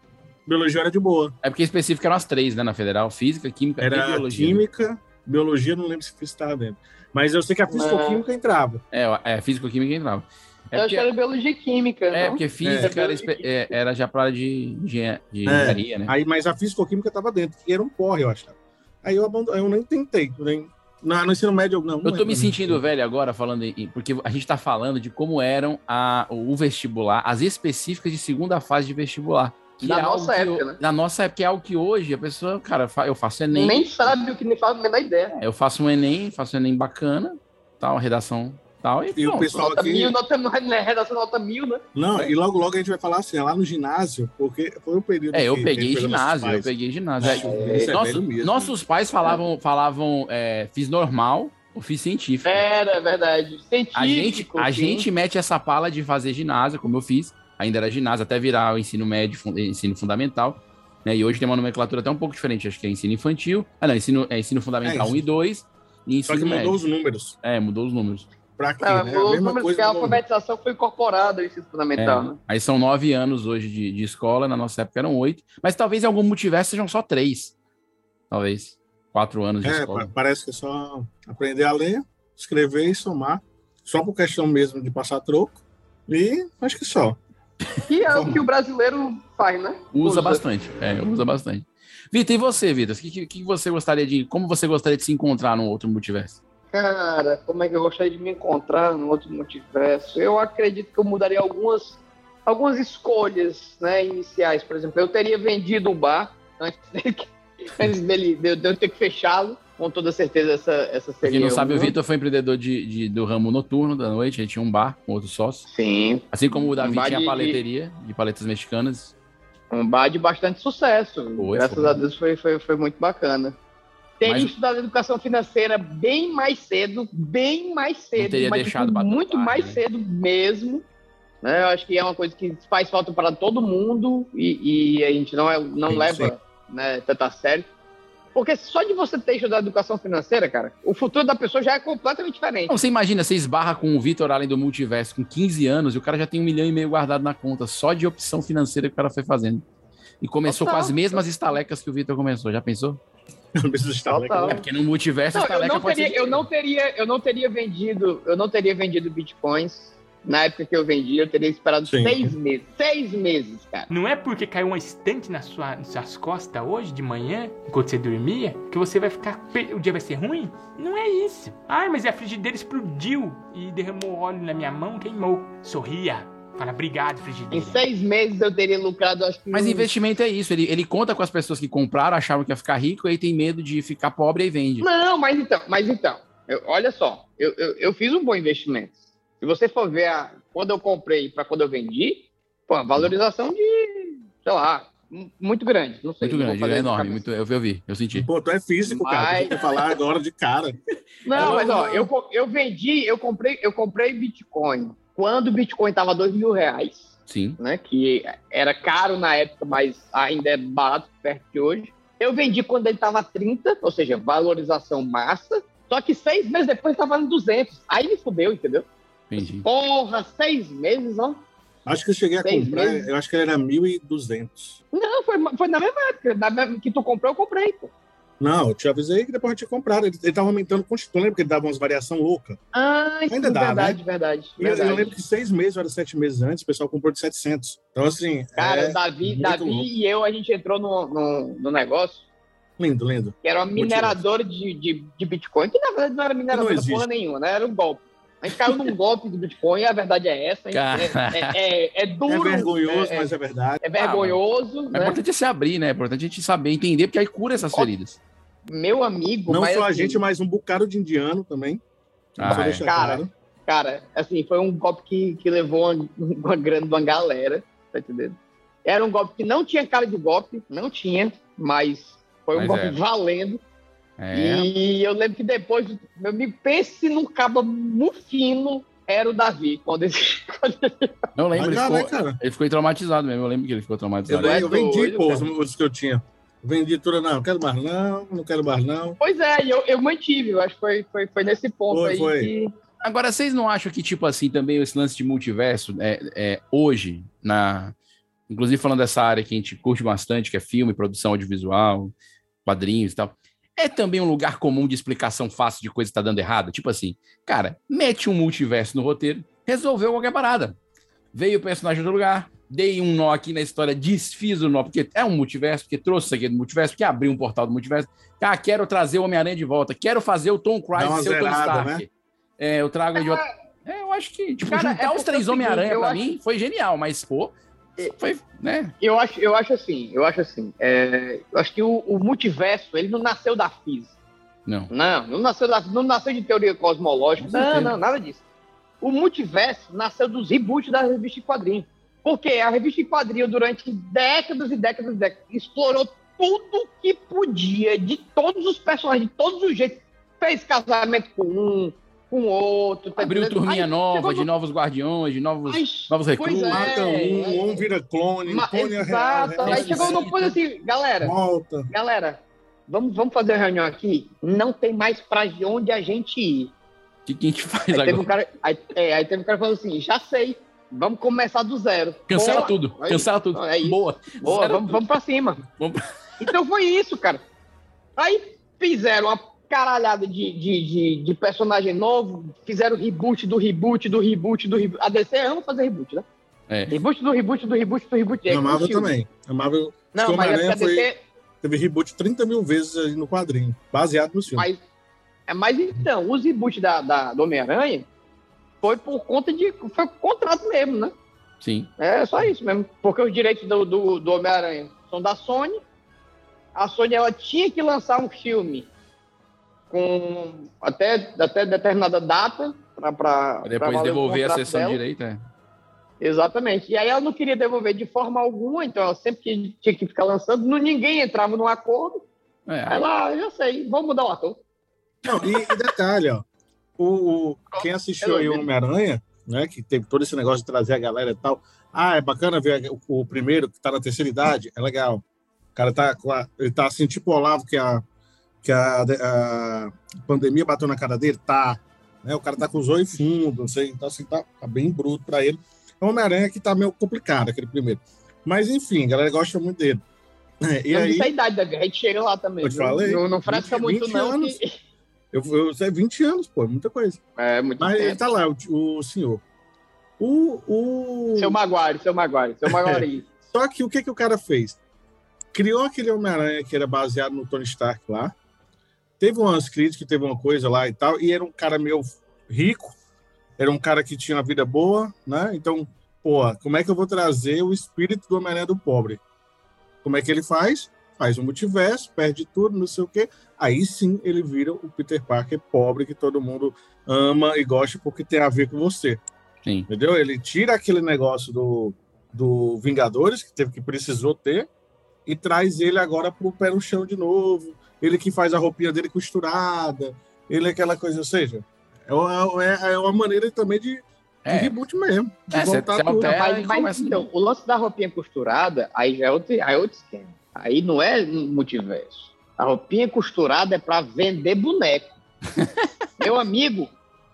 Biologia era de boa. É porque específico eram as três, né? Na federal: física, química e Era biologia. química, biologia, não lembro se física estava dentro. Mas eu sei que a físico-química entrava. É, é física, química e entrava. É eu acho que era biologia e química. é, não? porque física É. era, é, era já para de, engenha- de É. engenharia, né? Aí, mas a físico-química estava dentro, e era um porre, eu achava. Aí eu, abandonei, eu nem tentei. Nem, não, no ensino médio, não. Eu tô é me sentindo velho agora falando em, porque a gente tá falando de como eram a, o vestibular, as específicas de segunda fase de vestibular. Que Da é nossa época, eu- né? Na nossa época, é algo que hoje a pessoa, cara, eu faço Enem, Nem sabe o que nem faz a menor ideia. eu faço um Enem, faço um Enem bacana, tal, redação tal, e, E o pronto. pessoal Nota aqui. mil, nota né, redação nota mil, né? Não, e logo, logo a gente vai falar assim, é lá no ginásio, porque foi o período. É, eu que peguei ginásio, eu peguei ginásio. É, É, é nosso- mesmo. nossos pais falavam, falavam é, fiz normal ou fiz científico. Era, é verdade. Científico. A gente, a gente mete essa pala de fazer ginásio, como eu fiz, ainda era ginásio, até virar o ensino médio, fun- ensino fundamental. Né? E hoje tem uma nomenclatura até um pouco diferente, acho que é ensino infantil. Ah, não, ensino, é ensino fundamental É, 1 e 2 e Só ensino que mudou médio. os números. É, mudou os números. Pra quê? Ah, né? os A mesma números coisa. que a mudou. alfabetização foi incorporada ao ensino fundamental, É, né? Aí são nove anos hoje de, de escola, na nossa época eram oito. Mas talvez em algum multiverso sejam só três. Talvez. Quatro anos de É, escola. pa- parece que é só aprender a ler, escrever e somar. Só por questão mesmo de passar troco. E acho que só. Que é o que o brasileiro faz, né? Usa bastante. É, usa bastante. Vitor, e você, Vitor? O que, que, você gostaria de. Como você gostaria de se encontrar num outro multiverso? Cara, como é que eu gostaria de me encontrar no outro multiverso? Eu acredito que eu mudaria algumas, algumas escolhas né, iniciais. Por exemplo, eu teria vendido o bar antes [laughs] dele, antes dele de eu ter que fechá-lo. Com toda certeza, essa, essa seria. quem não sabe, o uma. Vitor foi empreendedor de, de- do ramo noturno da noite, ele tinha um bar com outro sócio. Sim. Assim como o Davi Um tinha a paleteria de paletas mexicanas. Um bar de bastante sucesso. Foi, Graças foi. a Deus foi, foi, foi muito bacana. Teria Mas- estudado educação financeira bem mais cedo, bem mais cedo. teria mas, deixado tipo, pra muito tarde, mais né? cedo mesmo. Né? Eu acho que é uma coisa que faz falta para todo mundo e, e a gente não, é, não leva né, tanto a sério. Porque só de você ter estudado educação financeira, cara, o futuro da pessoa já é completamente diferente. Não, você imagina, você esbarra com o Vitor além do multiverso com 15 anos e o cara já tem um milhão e meio guardado na conta, só de opção financeira que o cara foi fazendo. E começou Total. com as mesmas estalecas que o Vitor começou, já pensou? [laughs] Total. É porque no multiverso a Não, eu, estaleca não pode teria, ser. eu não teria, eu não teria vendido, eu não teria vendido bitcoins na época que eu vendi, eu teria esperado Sim. seis meses. Seis meses, cara. Não é porque caiu uma estante na sua, nas suas costas hoje de manhã, enquanto você dormia, que você vai ficar. O dia vai ser ruim? Não é isso. Ai, mas a frigideira explodiu e derramou óleo na minha mão, queimou. Sorria. Fala, obrigado, Em frigideira. seis meses eu teria lucrado, acho que. Mas investimento é isso, ele, ele conta com as pessoas que compraram, achavam que ia ficar rico, aí tem medo de ficar pobre e vende. Não, mas então, mas então, eu- olha só, eu, eu, eu fiz um bom investimento. Se você for ver a, quando eu comprei para quando eu vendi, pô, a valorização de, sei lá, muito grande. Não sei. Muito grande, é enorme, muito, eu, eu vi, eu senti. Pô, tu é físico, cara. Mas- Tu tem que falar agora de cara. [laughs] Não, mas ó, eu, eu vendi, eu comprei, eu comprei Bitcoin quando o Bitcoin tava dois mil reais, Sim. né? Que era caro na época, mas ainda é barato perto de hoje. Eu vendi quando ele tava 30, ou seja, valorização massa. Só que seis meses depois tava no 200. Aí me fudeu, entendeu? Entendi. Porra, seis meses, ó. Acho que eu cheguei a Seis comprar, meses. eu acho que ele era 1.200. Não, foi, foi na mesma época. Na mesma, que tu comprou, eu comprei, pô. Não, eu te avisei que depois eu tinha comprado. Ele, ele tava aumentando constante. Lembra que ele dava umas variações loucas? Ah, Ainda dá, verdade, né? verdade, E Eu, eu verdade. lembro que seis meses, ou era sete meses antes, o pessoal comprou de 700. Então, assim, Cara, é Davi, Davi louco. e eu, a gente entrou no, no, no negócio lindo, lindo. que era uma Muito mineradora de, de, de Bitcoin, que na verdade não era mineradora existe. porra nenhuma, né? Era um golpe. A gente caiu num golpe do Bitcoin e a verdade é essa. a. É, é, é, é duro. é vergonhoso, é, mas é verdade. é vergonhoso, É né? importante se abrir, né? É importante a gente saber, entender, porque aí cura essas feridas. Meu amigo, Não mas só a assim, gente, mas um bocado de indiano também. Ah, é. Cara, claro. Cara, assim, foi um golpe que, que levou uma, uma grana de uma galera, tá entendendo? Era um golpe que não tinha cara de golpe, não tinha, mas foi um Mas golpe é. valendo. É. E eu lembro que depois, meu amigo, pense num cabo mufino, era o Davi. Quando ele... [laughs] Não lembro, ele dá, ficou, né, cara? ele ficou traumatizado mesmo. Eu lembro que ele ficou Eu, traumatizado. é eu vendi, pô, cara. os, os que eu tinha. Vendi tudo, não, não quero mais não, não quero mais não. Pois é, eu, eu mantive, eu acho que foi, foi, foi nesse ponto Foi, aí foi. que. Agora, vocês não acham que, tipo assim, também esse lance de multiverso, é, é, hoje, na. Inclusive falando dessa área que a gente curte bastante, que é filme, produção audiovisual, quadrinhos e tal. É também um lugar comum de explicação fácil de coisa que tá dando errado. Tipo assim, cara, mete um multiverso no roteiro, resolveu qualquer parada. Veio o personagem do lugar, dei um nó aqui na história, desfiz o nó, porque é um multiverso, porque trouxe isso aqui do multiverso, porque abriu um portal do multiverso. Ah, quero trazer o Homem-Aranha de volta, quero fazer o Tom Cruise ser o Tony zerada, Stark. né? É, eu trago ele de volta. É, eu acho que, tipo, Cara, juntar é os três é Homem-Aranha pra acho- mim foi genial, mas, pô, foi, né? Eu acho, eu acho assim, eu acho assim. é, eu acho que o, o multiverso, ele não nasceu da física. Não. Não, não nasceu, da, não nasceu de teoria cosmológica. Não, certeza. não, nada disso. O multiverso nasceu dos reboots da revista em quadrinho. Porque a revista em quadrinho, durante décadas e décadas e décadas, explorou tudo que podia, de todos os personagens, de todos os jeitos. Fez casamento com um, com outro. tá Abriu entendendo? turminha Aí nova, de no- novos guardiões, de novos, Mas, novos recrutas. é, Mata um, um vira clone, Ma- clone é real. Exato. Aí ressuscita, chegou no ponto assim, galera, Volta. galera, vamos, vamos fazer a reunião aqui? Não tem mais pra onde a gente ir. O que, que a gente faz Aí agora? teve, um cara, aí, é, aí teve um cara falando assim, já sei, vamos começar do zero. Cancela Boa. tudo, Aí, cancela tudo. É. Boa. Boa, Zero vamos, tudo. vamos pra cima. Vamos Então foi isso, cara. Aí fizeram uma caralhada de, de, de, de personagem novo, fizeram reboot do reboot, do reboot, do reboot. A DC ama fazer reboot, né? É. Reboot do reboot, do reboot, do reboot. É, A Marvel também. A Marvel. Não, o mas é a DC, teve reboot 30 mil vezes aí no quadrinho, baseado no filme. Mas, é, mas então, os reboots da, da, do Homem-Aranha foi por conta de. Foi por contrato mesmo, né? Sim. É só isso mesmo. Porque os direitos do, do, do Homem-Aranha são da Sony. A Sony ela tinha que lançar um filme com até, até determinada data para Pra depois devolver a sessão dela. direita. é. Exatamente. E aí ela não queria devolver de forma alguma, então ela sempre que- tinha que ficar lançando, não, ninguém entrava num acordo. É. Ela, "Ah, já sei, vamos mudar o ator. Não, e, e detalhe, ó. O, o- quem assistiu aí o Homem-Aranha, né? Que teve todo esse negócio de trazer a galera e tal. Ah, é bacana ver o, o primeiro que tá na terceira idade, é legal. O cara tá, com a- ele tá assim, tipo o Olavo, que a, que a, a pandemia bateu na cara dele, tá. Né? O cara tá com os olhos fundos, não sei, então assim, tá, tá bem bruto pra ele. É o Homem-Aranha que tá meio complicado, aquele primeiro. Mas enfim, a galera gosta muito dele. É, e Não aí, a idade da a gente chega lá também. Eu te falei, Não, não 20 muito, não. anos. que- [laughs] eu, eu, isso é 20 anos, pô, é muita coisa. É, muito Mas ele tempo. tá lá, o, o senhor. O, o... Seu Maguire, seu Maguire, seu Maguire. [laughs] Só que o que, que o cara fez? Criou aquele Homem-Aranha que era baseado no Tony Stark lá. Teve umas críticas, teve uma coisa lá e tal. E era um cara meio rico. Era um cara que tinha uma vida boa, né? Então, pô, como é que eu vou trazer o espírito do Homem-Aranha do pobre? Como é que ele faz? Faz um multiverso, perde tudo, não sei o quê. Aí sim ele vira o Peter Parker pobre que todo mundo ama e gosta porque tem a ver com você. Sim. Entendeu? Ele tira aquele negócio do, do Vingadores, que teve que precisou ter, e traz ele agora pro pé no chão de novo. Ele que faz a roupinha dele costurada, ele é aquela coisa, ou seja, é uma, é, é uma maneira também de, de É. reboot mesmo. De É, você- voltar tudo. altera- Mas, mas, começa de então, o lance da roupinha costurada, aí já é outro, aí é outro esquema. Aí não é multiverso. A roupinha costurada é para vender boneco. [laughs] Meu amigo,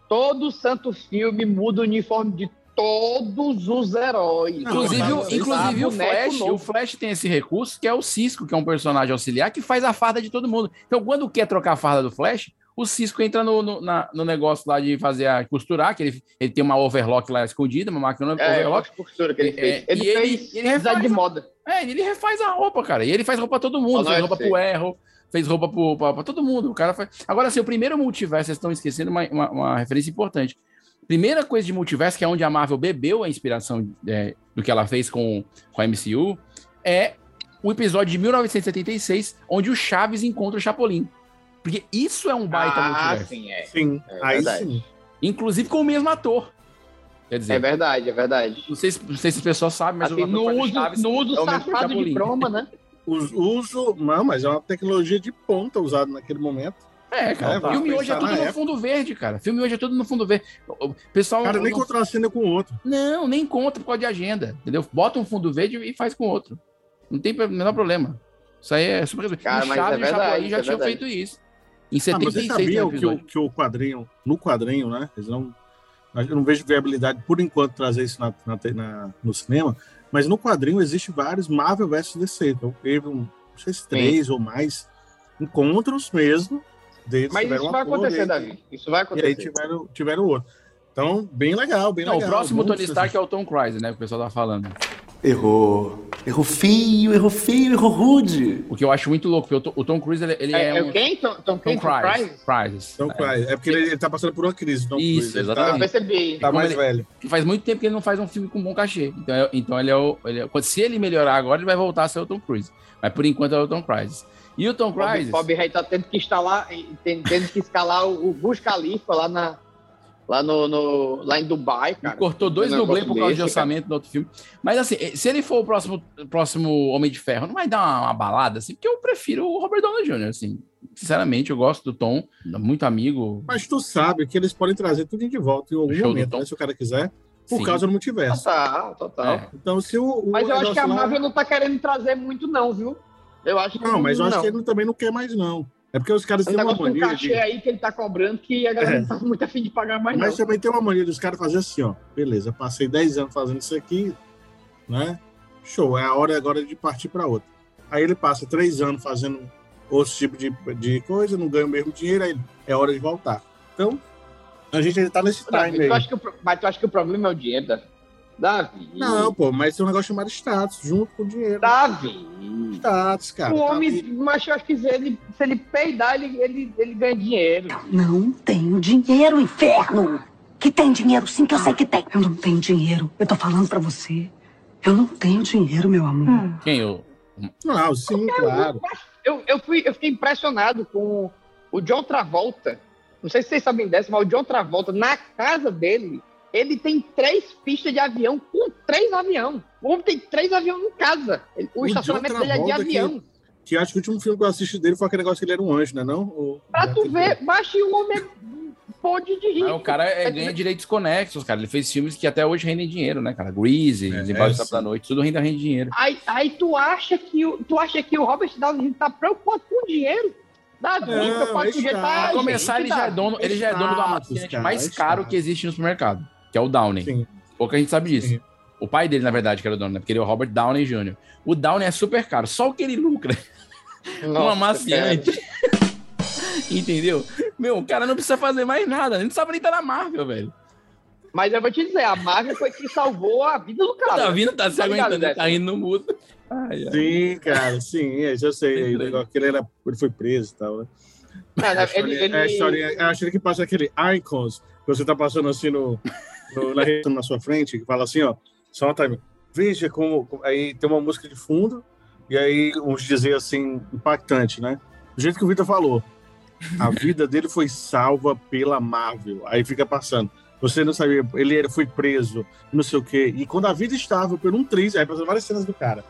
todo santo filme muda o uniforme de todos os heróis. Inclusive, Não, inclusive Ah, o Flash, novo. o Flash tem esse recurso que é o Cisco, que é um personagem auxiliar que faz a farda de todo mundo. Então, quando quer trocar a farda do Flash, o Cisco entra no, no, na- no negócio lá de fazer a costurar, que ele, ele tem uma overlock lá escondida, uma máquina É, overlock. costura que ele É, fez. Ele e ele- fez ele design de moda. É, ele refaz a roupa, cara. E ele faz roupa pra todo mundo. Eu roupa sei. pro Erro, fez roupa pra todo mundo. O cara faz... Agora, assim, o primeiro multiverso, vocês estão esquecendo uma, uma, uma referência importante. Primeira coisa de multiverso, que é onde a Marvel bebeu a inspiração é, do que ela fez com, com a MCU, é o episódio de 1976, onde o Chaves encontra o Chapolin. Porque isso é um baita ah, multiverso. sim, é. Sim, É aí verdade. sim. Inclusive com o mesmo ator. Quer dizer, É verdade, é verdade. não, sei se, não sei se as pessoas sabem, mas Assim, o no o uso, Chaves no uso é o mesmo safado de croma, né? Os uso, não, mas é uma tecnologia de ponta usada naquele momento. É, cara. É, vai filme hoje é tudo no época. fundo verde, cara. Filme hoje é tudo no fundo verde. O o pessoal. O cara nem não, contracena com o outro. não, nem conta por causa de agenda. Entendeu? Bota um fundo verde e faz com outro. Não tem o menor problema. Isso aí é super resolvido. Cara, o mas Chaves é e o verdade, já é tinham feito isso. Em Ah, mas 76 vocês tem um sabiam que o, que o quadrinho, no quadrinho, né? Eles não. Eu não vejo viabilidade, por enquanto, trazer isso na, na, na- no cinema, mas no quadrinho existe vários Marvel vs DC. Então teve um, não sei se três ou mais encontros mesmo. Deles, Mas isso vai acontecer, e aí- Davi. Isso vai E aí acontecer. tiveram, tiveram outro. Então, bem legal, bem Não, o legal. próximo Bom Tony Stark é o Tom Cruise, né? Que o pessoal tá falando. Errou. Errou feio, errou feio, errou rude. O que eu acho muito louco, porque o Tom- o Cruise, ele, ele É, é, é um... o quem? Tom, Tom, Tom Cruise. Cruise? Tom Cruise. É porque ele, ele tá passando por uma crise. Tom Isso, Cruise. Ele Eu exatamente. percebi. Tá, tá mais ele- velho. Faz muito tempo que ele não faz um filme com bom cachê. Então, é- então ele é o. Ele é- se ele melhorar agora, ele vai voltar a ser o Tom Cruise. Mas por enquanto é o Tom Cruise. E o Tom O Bob, Cruise. Bob Ray tá tendo que instalar, tem- tendo que escalar o, o Burj Khalifa lá na lá no, no- lá em Dubai, cara. cortou dois dublês por causa de desse, cara. orçamento do outro filme. Mas assim, se ele for o próximo, próximo Homem de Ferro, não vai dar uma, uma balada, assim, porque eu prefiro o Robert Downey Jr., assim. Sinceramente, eu gosto do Tom, muito amigo. Mas tu sabe que eles podem trazer tudo de volta em algum Show momento, né, se o cara quiser, por Sim. causa do multiverso. Total, total. É. Então, se o. o Mas eu acho que a negócio lá- Marvel não tá querendo trazer muito, não, viu? Eu acho que Não, mas eu acho não. que ele também não quer mais, não. É porque os caras um têm uma mania cachê de. aí que ele tá cobrando que a galera É. não tá muito afim de pagar mais, Mas não. também tem uma mania dos caras fazer assim, ó. Beleza, passei 10 anos fazendo isso aqui, né? Show, é a hora agora de partir para outra. Aí ele passa três anos fazendo outro tipo de, de coisa, não ganha o mesmo dinheiro, aí é hora de voltar. Então, a gente ainda tá nesse time aí. acha que o mas tu acha que o problema é o dinheiro, Davi? Davi. Não, pô, mas tem um negócio chamado status, junto com o dinheiro. Davi. Status, cara. o homem, ali. mas eu acho que se ele, se ele peidar, ele, ele, ele ganha dinheiro. Não tenho dinheiro, inferno! Que tem dinheiro sim, que eu sei que tem. Eu não tenho dinheiro. Eu tô falando pra você. Eu não tenho dinheiro, meu amor. Quem? O... Não, sim, claro. Eu, eu, fui, eu fiquei impressionado com o John Travolta. Não sei se vocês sabem dessa, mas o John Travolta, na casa dele, ele tem três pistas de avião com três aviões. O homem tem três aviões em casa. O, O estacionamento dele é de que- avião. Que eu acho que o último filme que eu assisti dele foi aquele negócio que ele era um anjo, né? Não? O- Pra tu ver, mas o homem é pode de. Mas o cara é, ganha direitos conexos, cara. Ele fez filmes que até hoje rendem dinheiro, né, cara? Greasy, Debaixo do sim. da Noite, tudo rende, rende dinheiro. Aí, aí tu acha que o, tu acha que o Robert Downey tá preocupado com dinheiro? Davi, Não, preocupado é com dinheiro. Tá, Pra começar, ele já é dono, ele já é dono do amaciante cara, mais é caro que existe no supermercado, que é o Downey. Sim. Pouca gente sabe disso. Sim. O pai dele, na verdade, que era o dono, né? Porque ele é o Robert Downey Jr. O Downey é super caro. Só o que ele lucra [laughs] um Nossa, amaciante. [laughs] Entendeu? Meu, o cara não precisa fazer mais nada. Ele não sabe nem estar na Marvel, velho. Mas eu vou te dizer, a Marvel foi que salvou a vida do cara. Tá vindo, tá se Tá aguentando, tá rindo no mudo. Ai, ai. Sim, cara, sim, é, já sei. Lembrei. o negócio que ele, era, ele foi preso e tal, né? Não, É não, a historinha, ele, é a ele- historinha, é a historinha que passa aquele icons, que você tá passando assim no, no- na, sua frente, que fala assim, ó, só um time. Veja como. Aí tem uma música de fundo, e aí uns dizer assim, impactante, né? Do jeito que o Vitor falou. A vida dele foi salva pela Marvel. Aí fica passando. Você não sabia, ele era- foi preso, não sei o quê. E quando a vida estava por um triz, aí passando várias cenas do cara.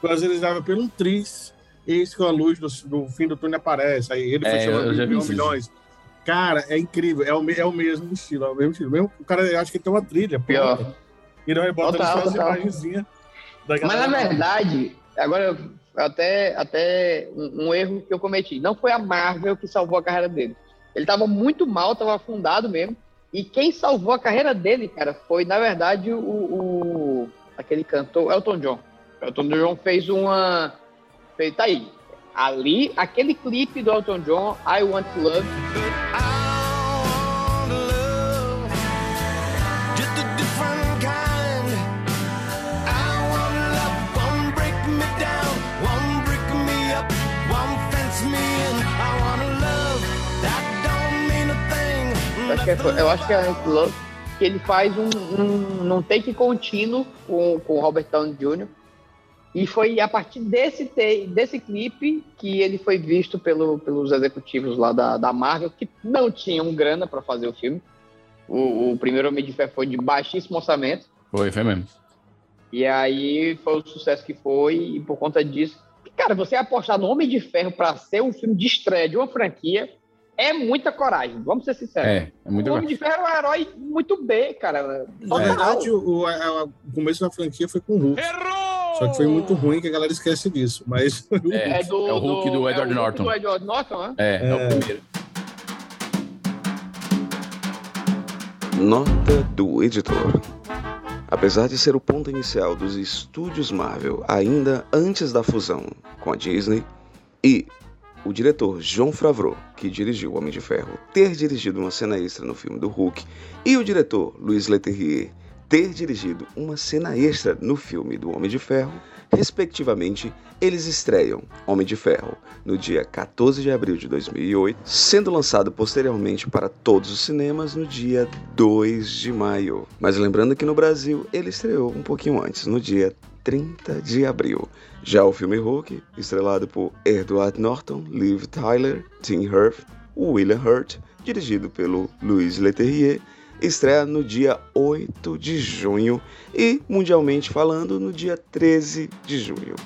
Quando ele estava por um triz, eis que a luz do, do fim do túnel aparece. Aí ele foi É, chamando de vi mil isso. Cara, é incrível. É o, é o mesmo estilo, é o mesmo estilo. Mesmo, o cara, eu acho que tem uma trilha. Pior. pronta. E não é Total, só as total. da Mas na verdade, agora até, até um, um erro que eu cometi. Não foi a Marvel que salvou a carreira dele. Ele tava muito mal, tava afundado mesmo. E quem salvou a carreira dele, cara, foi, na verdade, o, o- aquele cantor, Elton John. Elton John fez uma. Fez, tá aí. Ali, aquele clipe do Elton John, I Want to Love. Eu acho que é, eu acho que é Love, que ele faz um, um, num take contínuo com, com o Robert Downey Jr. E foi a partir desse, te- desse clipe que ele foi visto pelo- pelos executivos lá da, da Marvel, que não tinham grana para fazer o filme. O, o primeiro Homem de Ferro foi de baixíssimo orçamento. Foi, foi mesmo. E aí foi o sucesso que foi, e por conta disso. Cara, você apostar no Homem de Ferro para ser um filme de estreia de uma franquia é muita coragem, vamos ser sinceros. É, é muito o Homem de Ferro é um herói muito B, cara. Na verdade, o, o- a- o começo da franquia foi com o Hulk. Só que foi muito ruim que a galera esquece disso. Mas [laughs] É, é o Hulk do Edward é o Hulk Norton. Do Edward Norton, né? É, é, É. o primeiro. Nota do editor. Apesar de ser o ponto inicial dos estúdios Marvel ainda antes da fusão com a Disney, e o diretor John Favreau, que dirigiu Homem de Ferro, ter dirigido uma cena extra no filme do Hulk, e o diretor Louis Leterrier ter dirigido uma cena extra no filme do Homem de Ferro, respectivamente, eles estreiam Homem de Ferro no dia 14 de abril de 2008, sendo lançado posteriormente para todos os cinemas no dia 2 de maio. Mas lembrando que no Brasil ele estreou um pouquinho antes, no dia 30 de abril. Já o filme Hulk, estrelado por Edward Norton, Liv Tyler, Tim Hirth, William Hurt, dirigido pelo Louis Leterrier, estreia no dia 8 de junho e, mundialmente falando, no dia 13 de junho.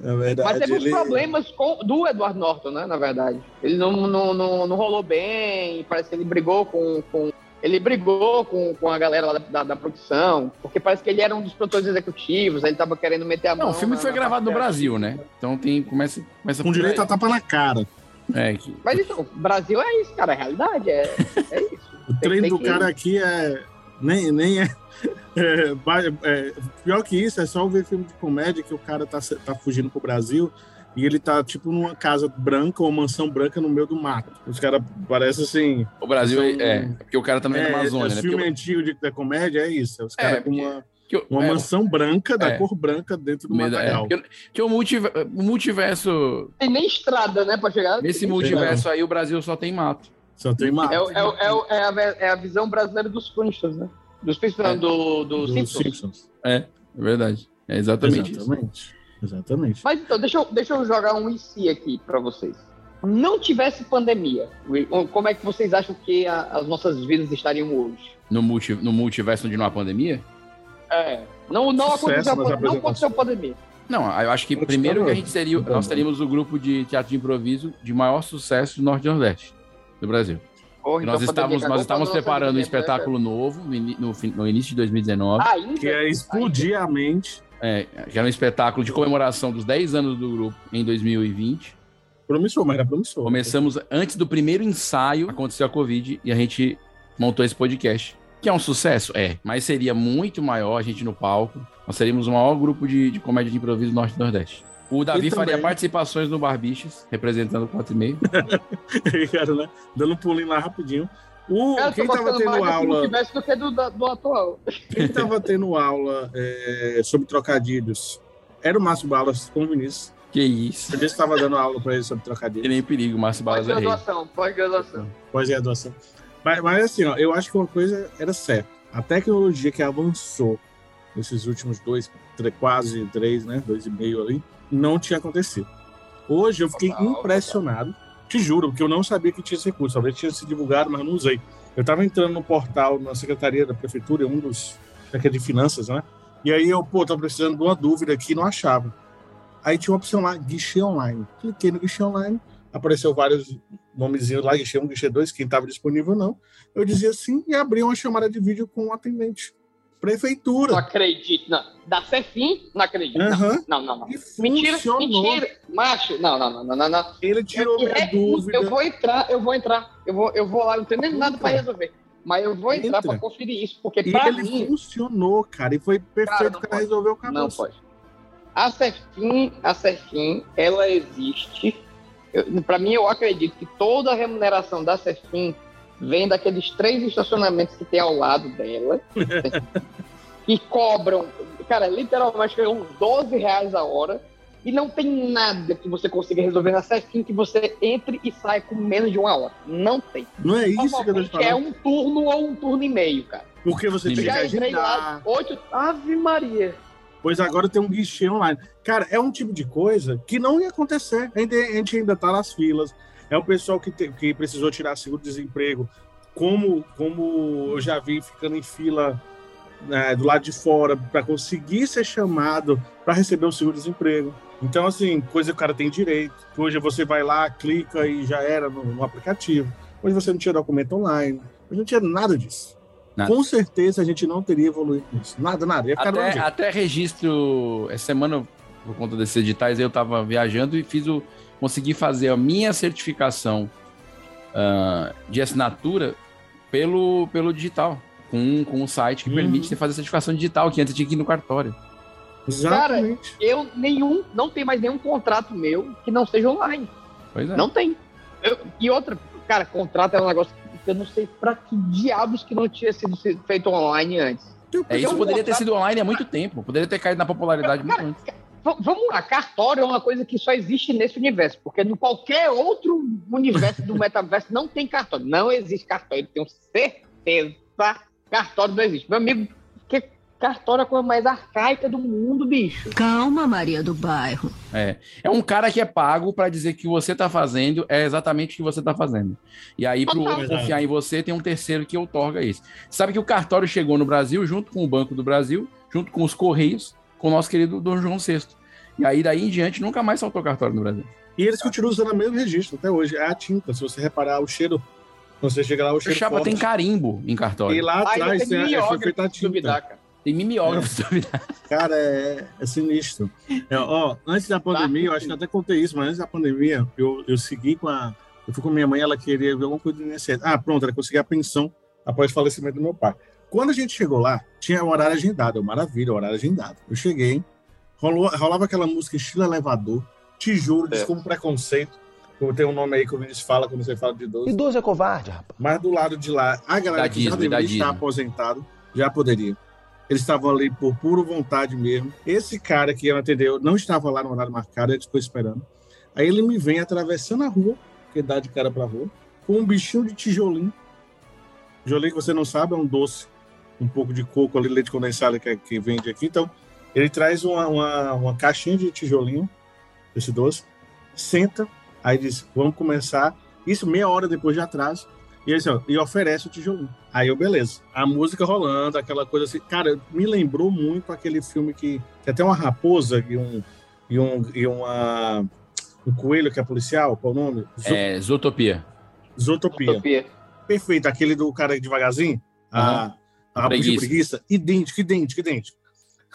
Verdade, Mas teve uns ele- problemas com, do Edward Norton, né? Na verdade. Ele não, não, não, não rolou bem, parece que ele brigou com. com ele brigou com, com a galera lá da, da, da produção, porque parece que ele era um dos produtores executivos, aí ele tava querendo meter a mão. Não, o filme na- foi na gravado no Brasil, né? Então tem. Começa, começa Com direito a tapa na cara. É, que... Mas então, Brasil é isso, cara, é realidade, é, é isso. [laughs] O treino tem do que- cara aqui é. Nem, nem é, [laughs] é, é- Pior que isso, é só ver filme de comédia que o cara tá, tá fugindo pro Brasil e ele tá tipo numa casa branca ou mansão branca no meio do mato. Os caras parecem assim. O Brasil são- é, é. Porque o cara também é, na Amazônia, é, né? filme Porque antigo de, da comédia é isso. é Os caras É, com uma. Eu- Uma é, mansão branca, da é. cor branca, dentro do meio da- é, material. que, o, multive- o multiverso. Tem nem estrada, né, pra chegar. Nesse multiverso aí, o Brasil só tem mato. Só tem mato. É, o- é, o- é, o- é a, é visão brasileira dos Flintstones, né? Dos Flintstones, do, do Dos Simpsons. Simpsons. É, é verdade. É exatamente, isso. Exatamente. Mas então, deixa eu, deixa eu jogar um IC aqui pra vocês. Não tivesse pandemia, como é que vocês acham que a- as nossas vidas estariam hoje? No, multi, no multiverso onde não há pandemia? É. Não, não, Sucesso aconteceu, não aconteceu pandemia. Não, eu acho que te primeiro que a gente seria. Nós teríamos o grupo de teatro de improviso de maior sucesso do Norte e Nordeste do Brasil. Porra, nós então estávamos, nós estávamos preparando um né, espetáculo novo no, no início de 2019. Ainda? Que é explodir a mente. É, que era um espetáculo de comemoração dos 10 anos do grupo em 2020. Promissor, mas era promissor. Começamos antes do primeiro ensaio, aconteceu a Covid e a gente montou esse podcast. Que é um sucesso? É, mas seria muito maior a gente no palco. Nós seríamos o maior grupo de, de comédia de improviso do Norte e Nordeste. O Davi faria também- participações no Barbichas, representando o 4 e meio. [laughs] Aí, cara, né? Dando um pulinho lá rapidinho. O, Cara, eu quem tava gostando tendo aula. do que do, do atual. Quem tava tendo aula é, sobre trocadilhos era o Márcio Balas com o Vinícius. Que isso. Ele estava dando aula para ele sobre trocadilhos. Tem nem perigo, Márcio Balas é rei. Pós-graduação, pós-graduação. Pós-graduação. Mas, mas assim, ó, eu acho que uma coisa era certa. A tecnologia que avançou nesses últimos dois, tre- quase três, né? Dois e meio ali, não tinha acontecido. Hoje eu fiquei impressionado, te juro, porque eu não sabia que tinha esse recurso. Talvez tinha se divulgado, mas não usei. Eu estava entrando no portal, na secretaria da prefeitura, um dos. daquele de finanças, né? E aí eu, pô, tô precisando de uma dúvida aqui, não achava. Aí tinha uma opção lá, guichê online. Cliquei no guichê online, apareceu vários nomezinhos lá, guichê 1, guichê 2, quem estava disponível não. Eu dizia sim e abri uma chamada de vídeo com o atendente. Prefeitura. Não acredito, não. Da Cefim, não acredito. não. Aham. Não, não, não. Mentira, mentira. Macho, não, não, não, não, não, não. Ele tirou eu, minha é, dúvida. Eu vou entrar, eu vou entrar. Eu vou, eu vou lá, não tem nem nada pra resolver. Mas eu vou entrar Entra. pra conferir isso, porque ele mim. funcionou, cara. E foi perfeito não o cara resolveu o caso. Não pode. A Cefim, a Cefim, ela existe. Eu, pra mim, eu acredito que toda a remuneração da Cefim vem daqueles três estacionamentos que tem ao lado dela, [laughs] que cobram, cara, literalmente uns 12 reais a hora, e não tem nada que você consiga resolver na Cefim que você entre e saia com menos de uma hora. Não tem. Não é isso que eu tô te falando. É um turno ou um turno e meio, cara. Porque você tinha que já entrei lá, agendar. oito. Ave Maria. Pois agora tem um guichê online. Cara, é um tipo de coisa que não ia acontecer. A gente, a gente ainda tá nas filas. É o pessoal que, te- que precisou tirar seguro-desemprego. Como, como eu já vi ficando em fila né, do lado de fora para conseguir ser chamado para receber o seguro-desemprego. Então, assim, coisa que o cara tem direito. Hoje você vai lá, clica e já era no, no aplicativo. Hoje você não tinha documento online. Hoje não tinha nada disso. Nada. Com certeza a gente não teria evoluído nisso. Nada, nada. Até, até registro. Essa semana, por conta desses editais, eu tava viajando e fiz o. Consegui fazer a minha certificação ah, de assinatura pelo, pelo digital. Com, com um site que permite você fazer certificação digital, que antes tinha que ir no cartório. Cara, eu nenhum, não tem mais nenhum contrato meu que não seja online. Pois é. Não tem. Eu- e outra, cara, contrato é um negócio que eu não sei pra que diabos que não tinha sido feito online antes. É, isso poderia ter contrato- sido online há muito tempo. Poderia ter caído na popularidade muito antes. Vamos lá, cartório é uma coisa que só existe nesse universo, porque em qualquer outro universo do metaverso não tem cartório. Não existe cartório, eu tenho certeza. Cartório não existe. Meu amigo, que cartório é a coisa mais arcaica do mundo, bicho. Calma, Maria do Bairro. É. É um cara que é pago pra dizer que o que você tá fazendo é exatamente o que você tá fazendo. E aí, pro Total. outro confiar em você, tem um terceiro que outorga isso. Sabe que o cartório chegou no Brasil junto com o Banco do Brasil, junto com os Correios, com o nosso querido Dom João VI. E aí, daí em diante, nunca mais saltou cartório no Brasil. E eles continuam usando o mesmo registro até hoje. É a tinta. Se você reparar o cheiro, quando você chega lá, o O cheiro chapa tem carimbo em cartório. E lá Ainda atrás tem tem, é, foi feita a se duvidar, tinta. cara. Tem mimeógrafo, duvidar. [laughs] Cara, é, é sinistro. É, ó, antes da pandemia, eu acho que até contei isso, mas antes da pandemia, eu, eu segui com a. Eu fui com minha mãe, ela queria ver alguma coisa do INSS. Ah, pronto, ela conseguiu a pensão após o falecimento do meu pai. Quando a gente chegou lá, tinha o horário agendado, maravilha, o horário agendado. Eu cheguei, rolou, rolava aquela música estilo elevador, tijolo, desculpa o preconceito. Como tem um nome aí que o Vinícius fala quando você fala de idoso. Idoso é covarde, rapaz. Mas do lado de lá, a galera Da que já Disney, deveria estar Disney. aposentado já poderia. Eles estavam ali por pura vontade mesmo. Esse cara que eu atendeu não estava lá no horário marcado, ele ficou esperando. Aí ele me vem atravessando a rua, que dá de cara pra rua, com um bichinho de tijolinho. Tijolinho que você não sabe, é um doce, um pouco de coco ali, leite condensado que, que vende aqui. Então, ele traz uma, uma, uma caixinha de tijolinho, esse doce, senta, aí diz, vamos começar. Isso meia hora depois de atraso. E, assim, ó, e oferece o tijolinho. Aí eu, beleza. A música rolando, aquela coisa assim. Cara, me lembrou muito aquele filme que, que até uma raposa e um, e um, e uma, um coelho que é policial, qual o nome? Zo- É, Zootopia. Zootopia. Perfeito, aquele do cara devagarzinho, a rabo de Preguiça. preguiça, idêntico, idêntico, idêntico.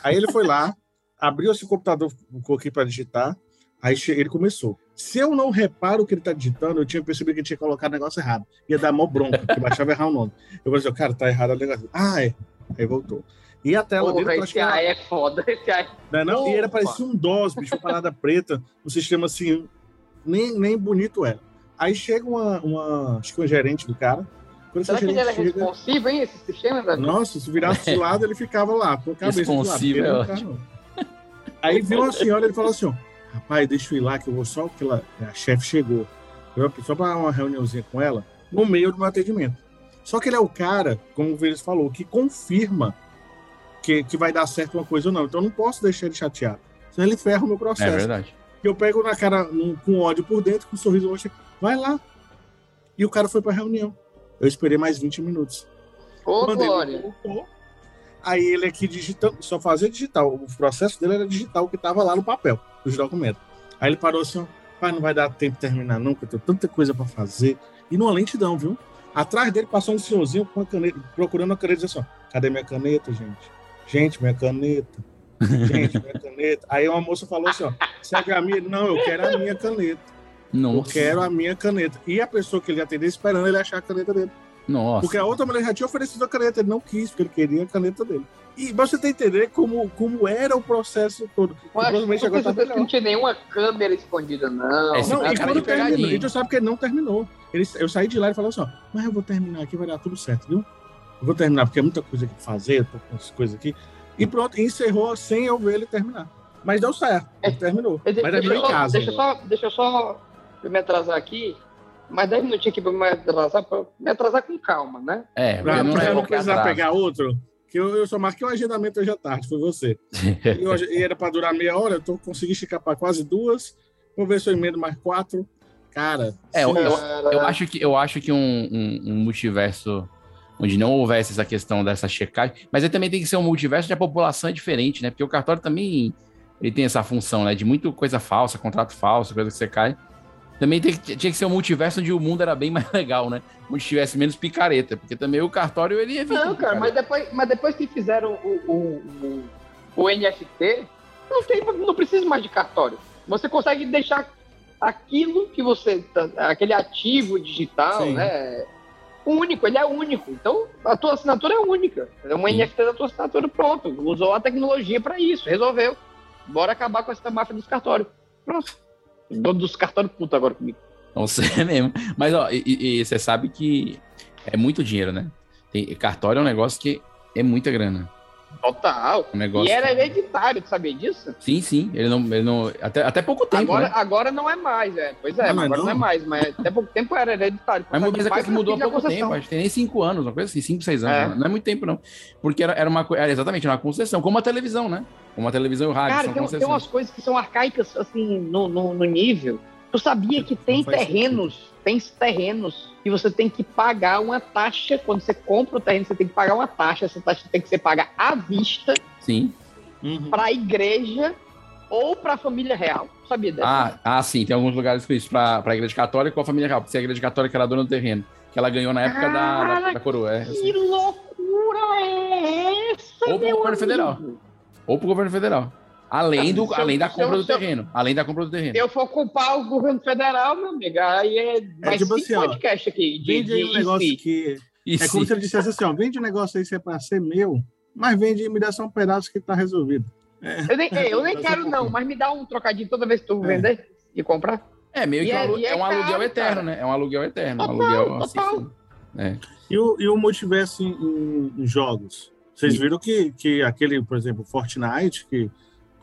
Aí ele foi lá, abriu esse computador, coloquei para digitar, aí ele começou. Se eu não reparo o que ele tá digitando, eu tinha percebido que ele tinha colocado o negócio errado. Ia dar mó bronca, porque baixava errar o nome. Eu falei assim, cara, tá errado o negócio. Ah, é. Aí voltou. E a tela dele, Porra, eu acho esse que aí é foda. Esse aí. não, é não? E era parecia um DOS, bicho, uma parada preta, um sistema assim, nem, nem bonito era. Aí chega uma, uma, acho que uma gerente do cara. Quando Será que ele era chega, responsivo, hein, esse sistema, Davi? nossa, se virasse de lado, ele ficava lá, com a cabeça de lado. Responsivo é. Aí viu uma senhora, ele falou assim, ó, rapaz, deixa eu ir lá, que eu vou só que ela, a chefe chegou. Eu vou só para uma reuniãozinha com ela, no meio do meu atendimento. Só que ele é o cara, como o Vênus falou, que confirma que, que vai dar certo uma coisa ou não. Então eu não posso deixar ele chateado. Senão ele ferra o meu processo. É verdade. E eu pego na cara num- com ódio por dentro, com um sorriso. Vai lá. E o cara foi pra reunião. Eu esperei mais 20 minutos. Ô, ele Glória. Aí ele aqui digitando, só fazia digital. O processo dele era digital, o que estava lá no papel, dos documentos. Aí ele parou assim, ó, pai, não vai dar tempo de terminar nunca, eu tenho tanta coisa para fazer. E numa lentidão, viu? Atrás dele passou um senhorzinho com uma caneta, procurando a caneta, dizendo assim, cadê minha caneta, gente? Gente, minha caneta. [laughs] Gente, minha caneta. Aí uma moça falou assim, ó, segue a minha? Não, eu quero a minha caneta. Eu Nossa. quero a minha caneta. E a pessoa que ele ia atender esperando ele achar a caneta dele. Nossa. Porque a outra mulher já tinha oferecido a caneta, ele não quis, porque ele queria a caneta dele. E pra você ter entender como, como era o processo todo. Provavelmente agora tá que melhor. não tinha nenhuma câmera escondida, não. Esse Não, e quando terminou, pegadinha. e tu sabe que ele não terminou. Ele, eu saí de lá e falei assim, ó, mas eu vou terminar aqui, vai dar tudo certo, viu? Eu vou terminar, porque é muita coisa aqui pra fazer, eu tô com essas coisas aqui. E pronto, encerrou sem eu ver ele terminar. Mas deu certo, ele terminou. Mas Deixa, terminou eu em casa. deixa, eu só, deixa eu só me atrasar aqui. Mais 10 minutinhos aqui pra me atrasar, pra me atrasar com calma, né? É, porque não é não qualquer precisar atraso. pegar outro, que eu, eu só marquei um agendamento hoje à tarde, foi você. [laughs] E, hoje- e era pra durar meia hora, eu tô, consegui esticar pra quase duas. Vou ver se eu emendo mais quatro. Cara, É, eu, eu, eu acho que, eu acho que um, um, um multiverso onde não houvesse essa questão dessa checagem, mas aí também tem que ser um multiverso onde a população é diferente, né? Porque o cartório também ele tem essa função, né? De muito coisa falsa, contrato falso, coisa que você cai. Também que- tinha que ser um multiverso onde o mundo era bem mais [laughs] legal, né? Onde tivesse menos picareta, porque também o cartório ele evita. Não, cara, mas depois, mas depois que fizeram o, o, o, o NFT, não, tem, não precisa mais de cartório. Você consegue deixar aquilo que você. aquele ativo digital, Sim. né? Único, ele é único. Então, a tua assinatura é única. É um NFT da tua assinatura, pronto. Usou a tecnologia para isso, resolveu. Bora acabar com essa máfia dos cartórios. Pronto. Dono dos cartórios puto agora comigo. Não sei [laughs] mesmo. Mas, ó, e você sabe que é muito dinheiro, né? Tem, cartório é um negócio que é muita grana. Total. Um negócio e era que- hereditário, tu sabia disso? Sim, sim. Ele não. Ele não até, até pouco tempo. agora, né? agora não é mais, é. Pois é, Ah, não é agora não? não? é mais, mas até pouco tempo era hereditário. Mas, é coisa que mudou há pouco tempo, acho que tem nem cinco anos, uma coisa assim, cinco, seis anos. É. né? Não é muito tempo, não. Porque era, era uma. Era exatamente uma concessão, como a televisão, né? Como a televisão e o rádio Cara, são tem, tem umas coisas que são arcaicas, assim, no, no, no nível. Tu sabia que tem terrenos, tem terrenos que você tem que pagar uma taxa. Quando você compra o terreno, você tem que pagar uma taxa. Essa taxa tem que ser paga à vista Sim. Uhum. para a igreja ou para a família real. Sabia dessa? Ah, ah, sim, tem alguns lugares com isso, pra, pra igreja católica ou a família real. Porque se a igreja católica era dona do terreno, que ela ganhou na época da, da, da coroa. É, assim. Que loucura é essa, Ou pro meu governo federal. amigo? Ou pro governo federal. Além, do, Se eu- além da compra do terreno. Além da compra do terreno. Se eu for culpar o governo federal, meu amigo, aí é mais tipo cinco assim, ó, podcast aqui. De, Vende aí de um negócio que. E é como se ele dissesse assim: ó, vende um negócio aí se é pra ser meu, mas vende e me dá só um pedaço que tá resolvido. Eu nem, é, eu nem [laughs] um quero, não, mas me dá um trocadinho toda vez que tu vender e comprar. É, meio E que um é- e é é, um aluguel caro, eterno, cara. né? É um aluguel eterno. um Total, aluguel assim. total. sim. É. E o, e o multiverso em, em jogos? Vocês viram que, que aquele, por exemplo, Fortnite, que,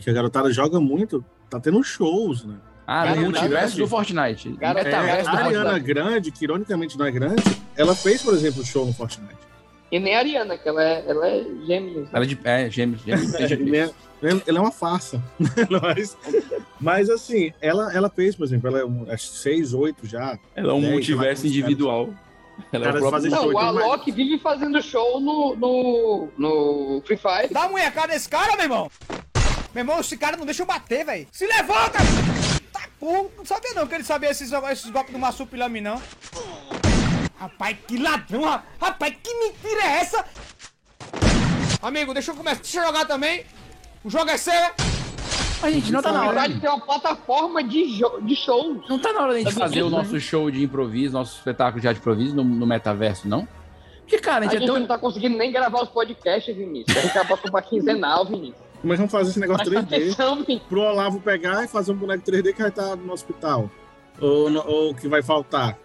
que a garotada joga muito, tá tendo shows, né? Ah, no multiverso Grande. do Fortnite. Garota- É, Metaverso do a Ariana Fortnite. Grande, que ironicamente não é grande, ela fez, por exemplo, show no Fortnite. E nem a Ariana, que ela é, ela é gêmea. Ela é de. É, gêmeos. gêmeos [laughs] É, ele é, é uma farsa. [laughs] mas, mas assim, ela, ela fez, por exemplo, ela é um, acho que seis, oito já. Ela é um dez, multiverso individual. Ela é o próprio- Não, show, o então, mas- Alok vive fazendo show no, no, no Free Fire. Dá uma munhecada nesse cara, meu irmão. Meu irmão, esse cara não deixa eu bater, velho. Se levanta! Tá porra, não sabia não que ele sabia esses, esses golpes do Massupilame, não. Rapaz, que ladrão, ra- rapaz, que mentira é essa? Amigo, deixa eu começar. Deixa eu jogar também. O jogo é seu. A gente não tá na hora. verdade, tem uma plataforma de, de shows. Não tá na hora da gente fazer o vendo? nosso show de improviso, nosso espetáculo de arte de improviso no, no metaverso, não? Porque, cara, a A gente, gente é tão. não tá conseguindo nem gravar os podcasts, Vinícius. A gente já passou pra quinzenal, Vinícius. Mas vamos fazer esse negócio Presta 3D atenção, Vinícius. pro Olavo pegar e fazer um boneco 3D que vai estar no hospital. Ou, que vai faltar.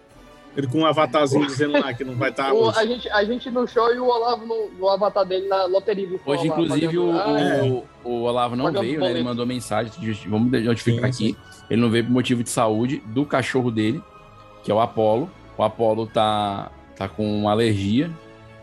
Ele com um avatarzinho dizendo lá que não vai estar O- hoje. a, gente, a gente no show e o Olavo no, no avatar dele na loteria. Hoje, inclusive, o, Ah, é. o, o Olavo não Pagando veio, né? Ele mandou mensagem, vamos notificar Sim, aqui. Ele não veio por motivo de saúde do cachorro dele, que é o Apolo. O Apolo tá, tá com uma alergia.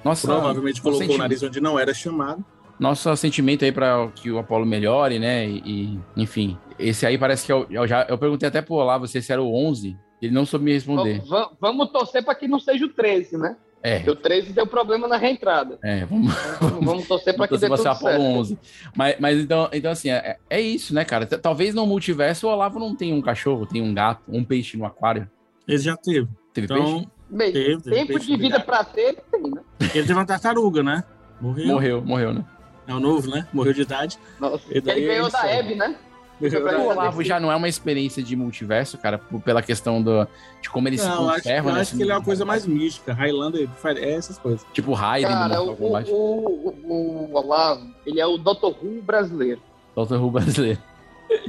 Nossa, Provavelmente colocou o nariz onde não era chamado. Nosso sentimento aí para que o Apolo melhore, né? E, e, enfim, esse aí parece que eu, eu já eu perguntei até pro Olavo se esse era o 11, ele não soube me responder. Vamos, vamos- torcer pra que não seja o 13, né? É. Porque o 13 deu problema na reentrada. É, vamos, Vamos, vamos torcer pra que Então, dê se tudo você Apolo certo. 11. Mas, mas então, então, assim, é, é isso, né, cara? Talvez no multiverso o Olavo não tenha um cachorro, tem um gato, um peixe no aquário. Ele já teve. Teve Então, peixe? Bem, Teve, teve tempo peixe de vida pra ter, tem, né? Ele teve uma tartaruga, né? Morreu. Morreu, morreu, né? É o novo, né? Morreu de idade. Nossa, E daí ele ganhou é da isso aí. Hebe, né? Ganhou da O. Olavo já não é uma experiência de multiverso, cara, por- pela questão do, de como ele se Não, acho, conserva, eu né? acho que ele é uma coisa mais mística. Highlander é essas coisas. Tipo Raiden do Cara, Mortal o, Kombat. o, o, o Olavo, ele é o Dr. Who brasileiro. Dr. Who brasileiro.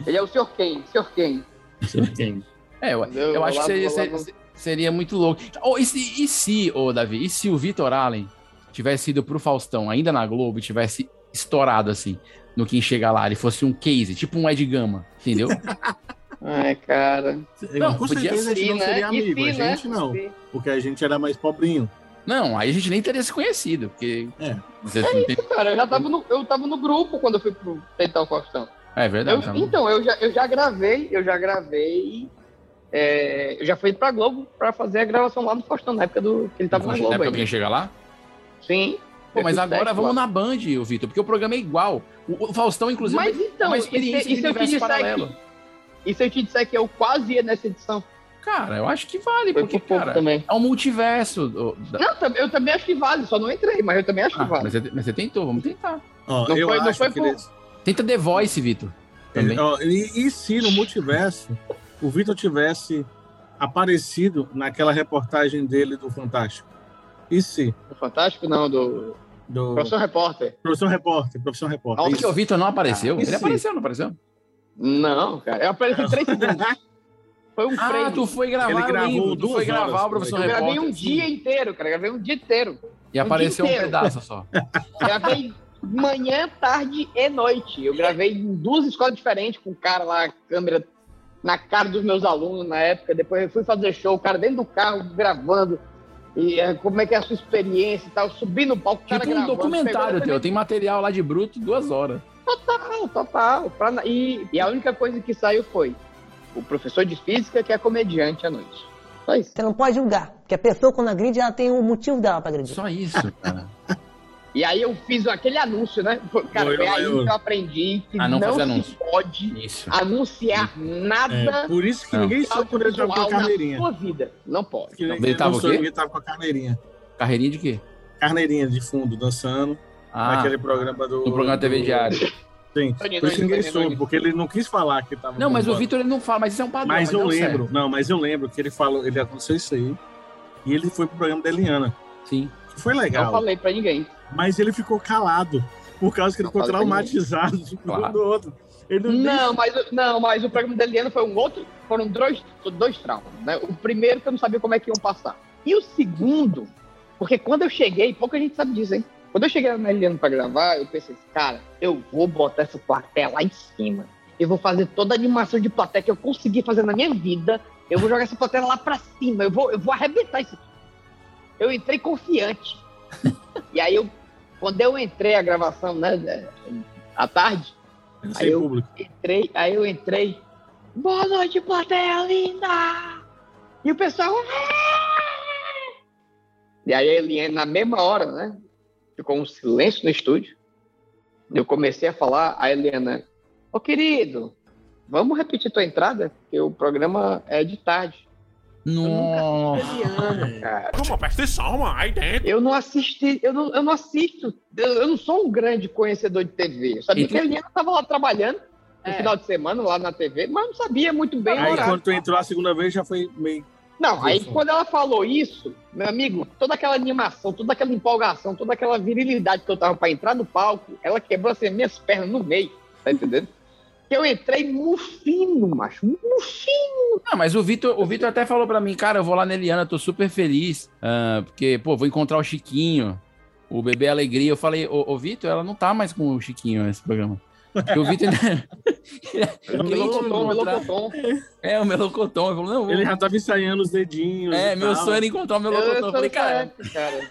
Ele é o Sr. Ken, Sr. Ken. É, eu, eu acho que Olavo- seria, Olavo- seria, seria muito louco. Oh, e se, e se, ô Davi, e se o Vitor Allen tivesse ido pro Faustão, ainda na Globo, e tivesse estourado assim, no quem chega lá, ele fosse um case, tipo um Ed Gama, entendeu? [laughs] Ai, cara. Não, com podia certeza a gente ser, não né? seria amigo. se, a né? gente não. Se. Porque a gente era mais pobrinho. Não, aí a gente nem teria se conhecido, porque. É. Você não tem- Cara, eu já tava no, eu tava no grupo quando eu fui pro tentar o Faustão. É verdade. Eu- tá então, eu já, eu já gravei, eu já gravei. é, eu já fui pra Globo pra fazer a gravação lá no Faustão, na época do, que ele tava na Na Globo época ainda. quem chega lá? Sim. Pô, mas agora vamos lá. na Band, Vitor, porque o programa é igual. O, o Faustão, inclusive, Mas é então, uma e experiência se, e de se eu te universo disser paralelo. que, e se eu te disser que eu quase ia nessa edição? Cara, eu acho que vale, Foi porque, por cara, também. é um multiverso. ô, da- Não, eu também acho que vale, só não entrei, mas eu também acho Ah, que vale. mas, você, mas você tentou, vamos tentar. Ó, Não eu foi- não acho foi que por- eles- Tenta The Voice, Vitor. Também. Ó, e, e se no multiverso o Vitor tivesse aparecido naquela reportagem dele do Fantástico? E se? Do Fantástico, não, do. Do... Professor Repórter. Profissão Repórter, Profissão Repórter. Porque isso. o Vitor não apareceu. Ah, Ele sim. apareceu, não apareceu? Não, cara. Eu apareci três segundos. Foi um Ah, frame. tu foi gravar, Ele eu gravou lembro, tu foi gravar horas, o Professor Eu gravei Repórter. um dia inteiro, cara. Gravei um dia inteiro. E apareceu um inteiro. pedaço só. Gravei manhã, tarde e noite. Eu gravei em duas escolas diferentes com o cara lá, câmera na cara dos meus alunos na época. Depois eu fui fazer show, o cara dentro do carro gravando. E é, como é que é a sua experiência e tal. Subi no palco, o cara Tipo um gravando. documentário teu. Tem material lá de bruto, duas horas. Total, total. Pra e, e a única coisa que saiu foi o professor de física que é comediante à noite. Só isso. Você não pode julgar, porque a pessoa quando agride, ela tem o motivo dela pra agredir. Só isso, cara. [laughs] E aí eu fiz aquele anúncio, né? Cara, oi, aí que eu aprendi que Ah, não não, se anúncio. pode Isso. anunciar nada É, por isso que Não. ninguém soube quando ele tava com a na carneirinha. sua vida. Não pode. Que Ele ele tava não ele tava com a carneirinha. Carreirinha de quê? Carneirinha de fundo, dançando. Ah, naquele programa do. no programa TV do- Diário. Sim. Tony Por isso ninguém soube, porque ele não quis falar que tava. Não, mas o. Vitor ele não fala, mas isso é um padrão. Mas eu deu lembro, não, mas eu lembro que ele falou, ele aconteceu isso aí. E ele foi pro programa da Eliana. Sim. Que foi Não legal. falei pra ninguém. Mas ele ficou calado. Por causa que ele Não ficou traumatizado de um Claro. do outro. Ele não, Não, mas, o- não, mas o programa da Eliana foi um outro. Foram dois, dois traumas. Né? O primeiro que eu não sabia como é que iam passar. E o segundo, porque quando eu cheguei, pouca gente sabe disso, hein? Quando eu cheguei na Eliana pra gravar, eu pensei assim, cara, eu vou botar essa plateia lá em cima. Eu vou fazer toda a animação de plateia que eu consegui fazer na minha vida. Eu vou jogar essa plateia lá pra cima. Eu vou, eu vou arrebentar isso. Eu entrei confiante. [laughs] e aí, eu, quando eu entrei a gravação, né, à tarde, aí eu público. entrei, aí eu entrei. Boa noite, plateia linda! E o pessoal. E aí, ele, na mesma hora, né? Ficou um silêncio no estúdio. Eu comecei a falar, a Helena, ô querido, vamos repetir tua entrada? Porque o programa é de tarde. Nossa. cara. Como presta atenção, aí dentro. Eu não assisti, eu não, eu não assisto, eu, eu não sou um grande conhecedor de TV. Eu sabia E tu- que a Eliana estava lá trabalhando no É. final de semana, lá na TV, mas não sabia muito bem Aí quando tu entrou a segunda vez já foi meio. Não, aí Ufa. quando ela falou isso, meu amigo, toda aquela animação, toda aquela empolgação, toda aquela virilidade que eu tava pra entrar no palco, ela quebrou assim minhas pernas no meio, tá entendendo? [laughs] Que eu entrei mufino, macho, mufino. Ah, mas o Vitor, o Vitor até falou pra mim, cara, eu vou lá na Eliana, tô super feliz, ah, porque, pô, vou encontrar o Chiquinho, o Bebê Alegria. Eu falei, ô, ô Vitor, ela não tá mais com o Chiquinho nesse programa. Porque o Vitor ainda... [laughs] Melocotom, melocotom. É, o Melocotom. Ele não, já tava ensaiando os dedinhos. É, meu tal. sonho era encontrar o Eu Melocotom. Eu sou falei, dessa cara, cara.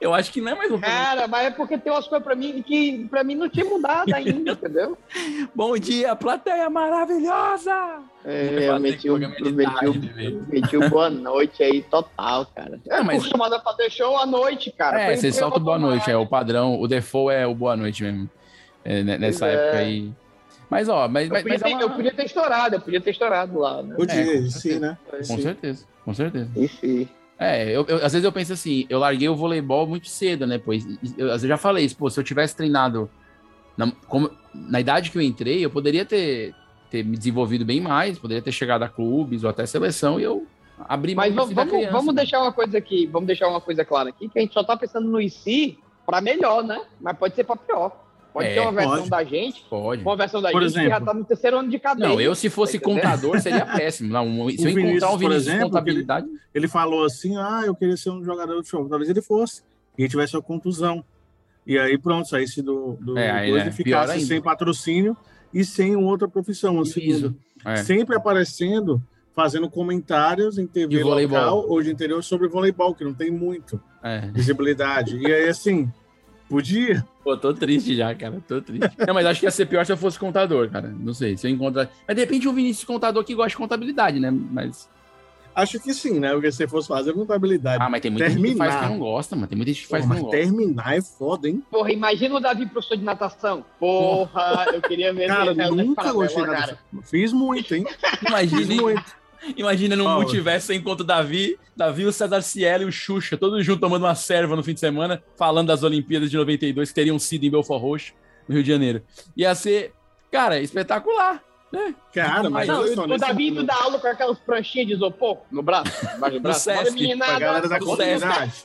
Eu acho que não é mais um Cara, mas é porque tem umas coisas pra mim que pra mim não tinha mudado ainda, [laughs] entendeu? Bom dia, plateia maravilhosa! É, eu meti o, eu meti, o, eu meti o boa noite aí total, cara. É mas- acostumado a fazer show à noite, cara. É, você solta o boa noite, é o padrão, o default é o boa noite mesmo. É, né, nessa Pois é. época aí. Mas, ó, mas, Eu mas, podia, mas é ter, uma- eu podia ter estourado, eu podia ter estourado lá, né? Podia, É, sim, né? Com certeza, com certeza. Sim. É, eu, eu- às vezes eu penso assim, eu larguei o voleibol muito cedo, né? Pois eu, eu já falei isso, pô, se eu tivesse treinado na, como- na idade que eu entrei, eu poderia ter, ter me desenvolvido bem mais, poderia ter chegado a clubes ou até seleção e eu abri Mas mão vamos, criança, vamos né? deixar uma coisa aqui, vamos deixar uma coisa clara aqui, que a gente só tá pensando no IC pra melhor, né? Mas pode ser pra pior. Pode É, ter uma versão pode. da gente, Pode. uma versão da Por gente que já exemplo. tá no terceiro ano de cadeia. Não, eu se fosse Tá contador seria [laughs] péssimo. Não, um- se O eu encontrar Vinícius, um Vinícius de exemplo, contabilidade, Ele, ele falou assim: ah, eu queria ser um jogador de show. Talvez ele fosse. E ele tivesse uma contusão. E aí, pronto, saísse do, do É, aí, Pior ficasse sem patrocínio e sem outra profissão. Um segundo. É. Sempre aparecendo, fazendo comentários em TV De voleibol. local ou de interior sobre voleibol, que não tem muito é. visibilidade. E aí, assim, podia. Pô, tô triste já, cara. Tô triste. Não, mas acho que ia ser pior se eu fosse contador, cara. Não sei. Se eu encontrar. Mas de repente um Vinícius contador que gosta de contabilidade, né? Mas. Acho que sim, né? Porque se você fosse fazer contabilidade. Ah, mas tem muita gente que terminar. faz que não gosta, mano. Tem muita gente que faz Pô, que não mas gosta. terminar é foda, hein? Porra, imagina o Davi professor de natação. Porra, eu queria ver Cara, nunca gostei de natação. Fiz muito, hein? Imagina, Fiz muito. Imagina num Ó, multiverso você encontra o Davi, Davi, o César Cielo e o Xuxa, todos juntos tomando uma serva no fim de semana, falando das Olimpíadas de 92 que teriam sido em Belfort Roxo, no Rio de Janeiro. Ia ser, cara, espetacular, né? Cara, mas Não, só, o Davi tu dá aula com aquelas pranchinhas de isopor no braço, embaixo do [laughs] braço. Sesc, meninada. pra galera da comunidade.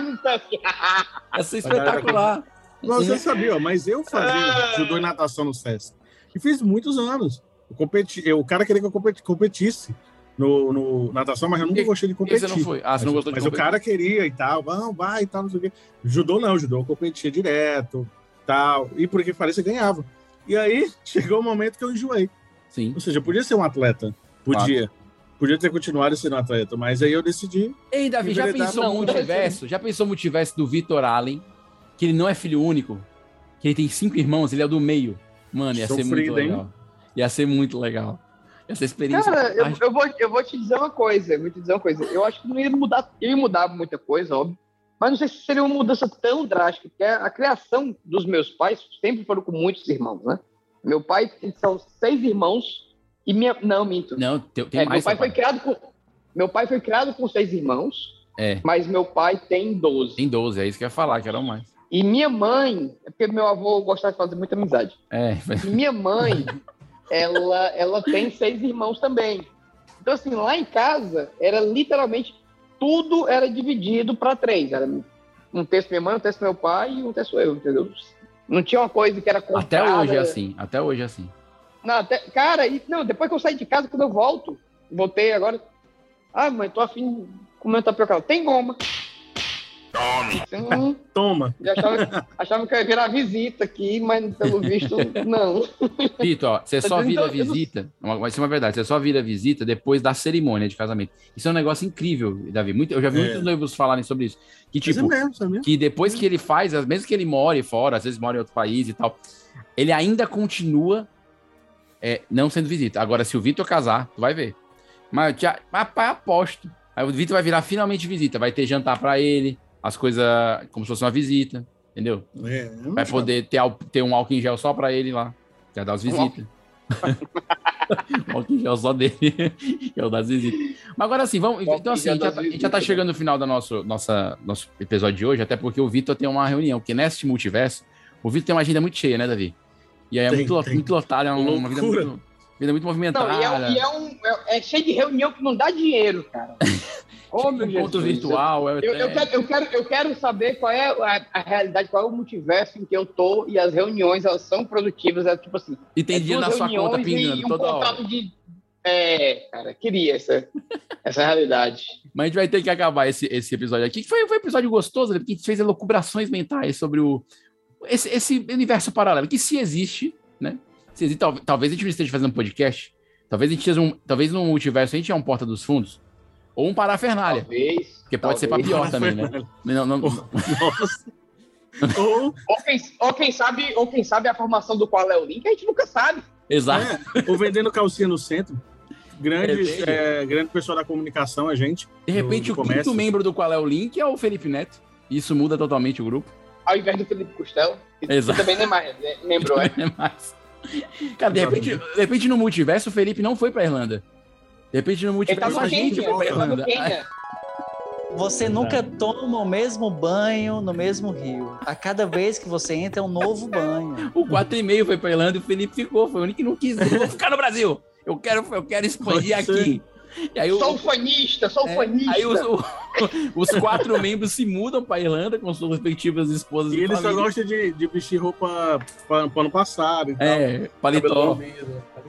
No Sesc. [laughs] Ia ser [laughs] espetacular. Não, você sabia, ó, mas eu fazia judô e natação no SESC. E fiz muitos anos. Eu competi, eu, o cara queria que eu competi- competisse no, no natação, mas eu nunca E- gostei de competir. você não foi? Ah, você não mas, gostou de Mas competir? o cara queria e tal, vamos, vai e tal, não sei o quê. Judô não, judô eu competia direto, tal. E por que parecia ganhava. E aí [laughs] chegou o momento que eu enjoei. Sim. Ou seja, eu podia ser um atleta. Podia. Podia ter continuado sendo um atleta, mas aí eu decidi. Ei, Davi, já pensou no multiverso? Já pensou no multiverso do Vitor Allen? Que ele não é filho único? Que ele tem cinco irmãos, ele é o do meio. Mano, ia ser muito Sofrido, hein? Ia ser muito legal. Essa experiência. Cara, eu, eu vou, eu vou te dizer uma coisa, eu vou te dizer uma coisa. Eu acho que não ia mudar, eu ia mudar muita coisa, óbvio. Mas não sei se seria uma mudança tão drástica, porque a criação dos meus pais sempre foram com muitos irmãos, né? Meu pai são seis irmãos e minha. Não, minto. Não, tem, tem É, meu mais. pai foi criado com. Meu pai foi criado com seis irmãos, É, mas meu pai tem 12. tem 12, é isso que eu ia falar, que eram mais. E minha mãe, é porque meu avô gostava de fazer muita amizade. É, [laughs] E minha mãe, ela, ela tem seis irmãos também. Então, assim, lá em casa, era literalmente tudo era dividido para três. Era um terço minha mãe, um terço meu pai e um terço eu, entendeu? Não tinha uma coisa que era até comprada. hoje é assim, até hoje é assim. Não, até- cara, e, não, depois que eu saí de casa, quando eu volto, voltei agora. Ah, mãe, tô afim de comer um tapioca. Tem goma. Hum, Toma. já achava, achava que eu ia virar visita aqui, mas pelo visto, não. Vitor, ó, você só vira eu- eu não- visita. uma- Vai ser uma verdade, você só vira visita depois da cerimônia de casamento. Isso é um negócio incrível, Davi. Muito, eu já vi É. muitos noivos falarem sobre isso. Que, Mas é tipo, mesmo, é mesmo. que depois que ele faz, mesmo que ele more fora, às vezes mora em outro país e tal, ele ainda continua é, não sendo visita. Agora, se o Vitor casar, tu vai ver. Mas eu te, rapaz, aposto. Aí o Vitor vai virar finalmente visita. Vai ter jantar pra ele, as coisas como se fosse uma visita, entendeu? É, Vai poder ter, ter um álcool em gel só pra ele lá. Quer dar as Um visitas. [laughs] álcool em gel só dele. que é o das visitas. Mas agora assim, vamos. Então, assim, a gente, já tá, a gente já tá né? chegando no final do nosso, nossa, nosso episódio de hoje, até porque o Vitor tem uma reunião, porque neste multiverso, o Vitor tem uma agenda muito cheia, né, Davi? E aí é Tem, muito, tem. muito lotado, é uma, uma vida muito, vida muito movimentada. Não, e é, e é um, é, é cheio de reunião que não dá dinheiro, cara. [laughs] Meu encontro Jesus, virtual. é Eu, eu, até- quero, eu, quero, eu quero saber qual é a, a realidade, qual é o multiverso em que eu tô e as reuniões elas são produtivas. É tipo assim. E tem é dinheiro na sua conta pingando um toda hora. de. É, cara, queria essa, essa realidade. Mas a gente vai ter que acabar esse, esse episódio aqui, que foi, foi um episódio gostoso, né? porque a gente fez elucubrações mentais sobre o, esse, esse universo paralelo, que se existe, né? Se existe, tal- talvez a gente não esteja fazendo um podcast, talvez a gente seja um, talvez no multiverso a gente é um porta dos fundos, ou um parafernália, Talvez. que pode ser pra talvez. pior também, né? Não, não, Nossa. Ou, Ou quem, ou, quem sabe, ou quem sabe a formação do qual é o link, a gente nunca sabe. exato. é, ou vendendo calcinha no centro. Grande, é, grande pessoal da comunicação, a gente. De repente, do o quinto comércio. membro do qual é o link é o Felipe Neto. Isso muda totalmente o grupo. Ao invés do Felipe Costello, que Exato. também nem mais né, lembrou, é. [laughs] É mais. Cara, de repente, de repente no multiverso o Felipe não foi pra Irlanda. De repente no tá multiverso no a gente tá. Você nunca toma o mesmo banho no mesmo rio. A cada vez que você entra é um novo banho. O 4,5 foi pra Irlanda e o Felipe ficou. Foi o único que não quis. Eu vou ficar no Brasil. Eu quero, eu quero expandir aqui. E aí, o- Sou fanista, sou é, fanista. aí os, o- [laughs] os quatro membros se mudam pra Irlanda com suas respectivas esposas E ele só família. gosta de, de vestir roupa pa- pano passado e tal. É, Cabelo paletó.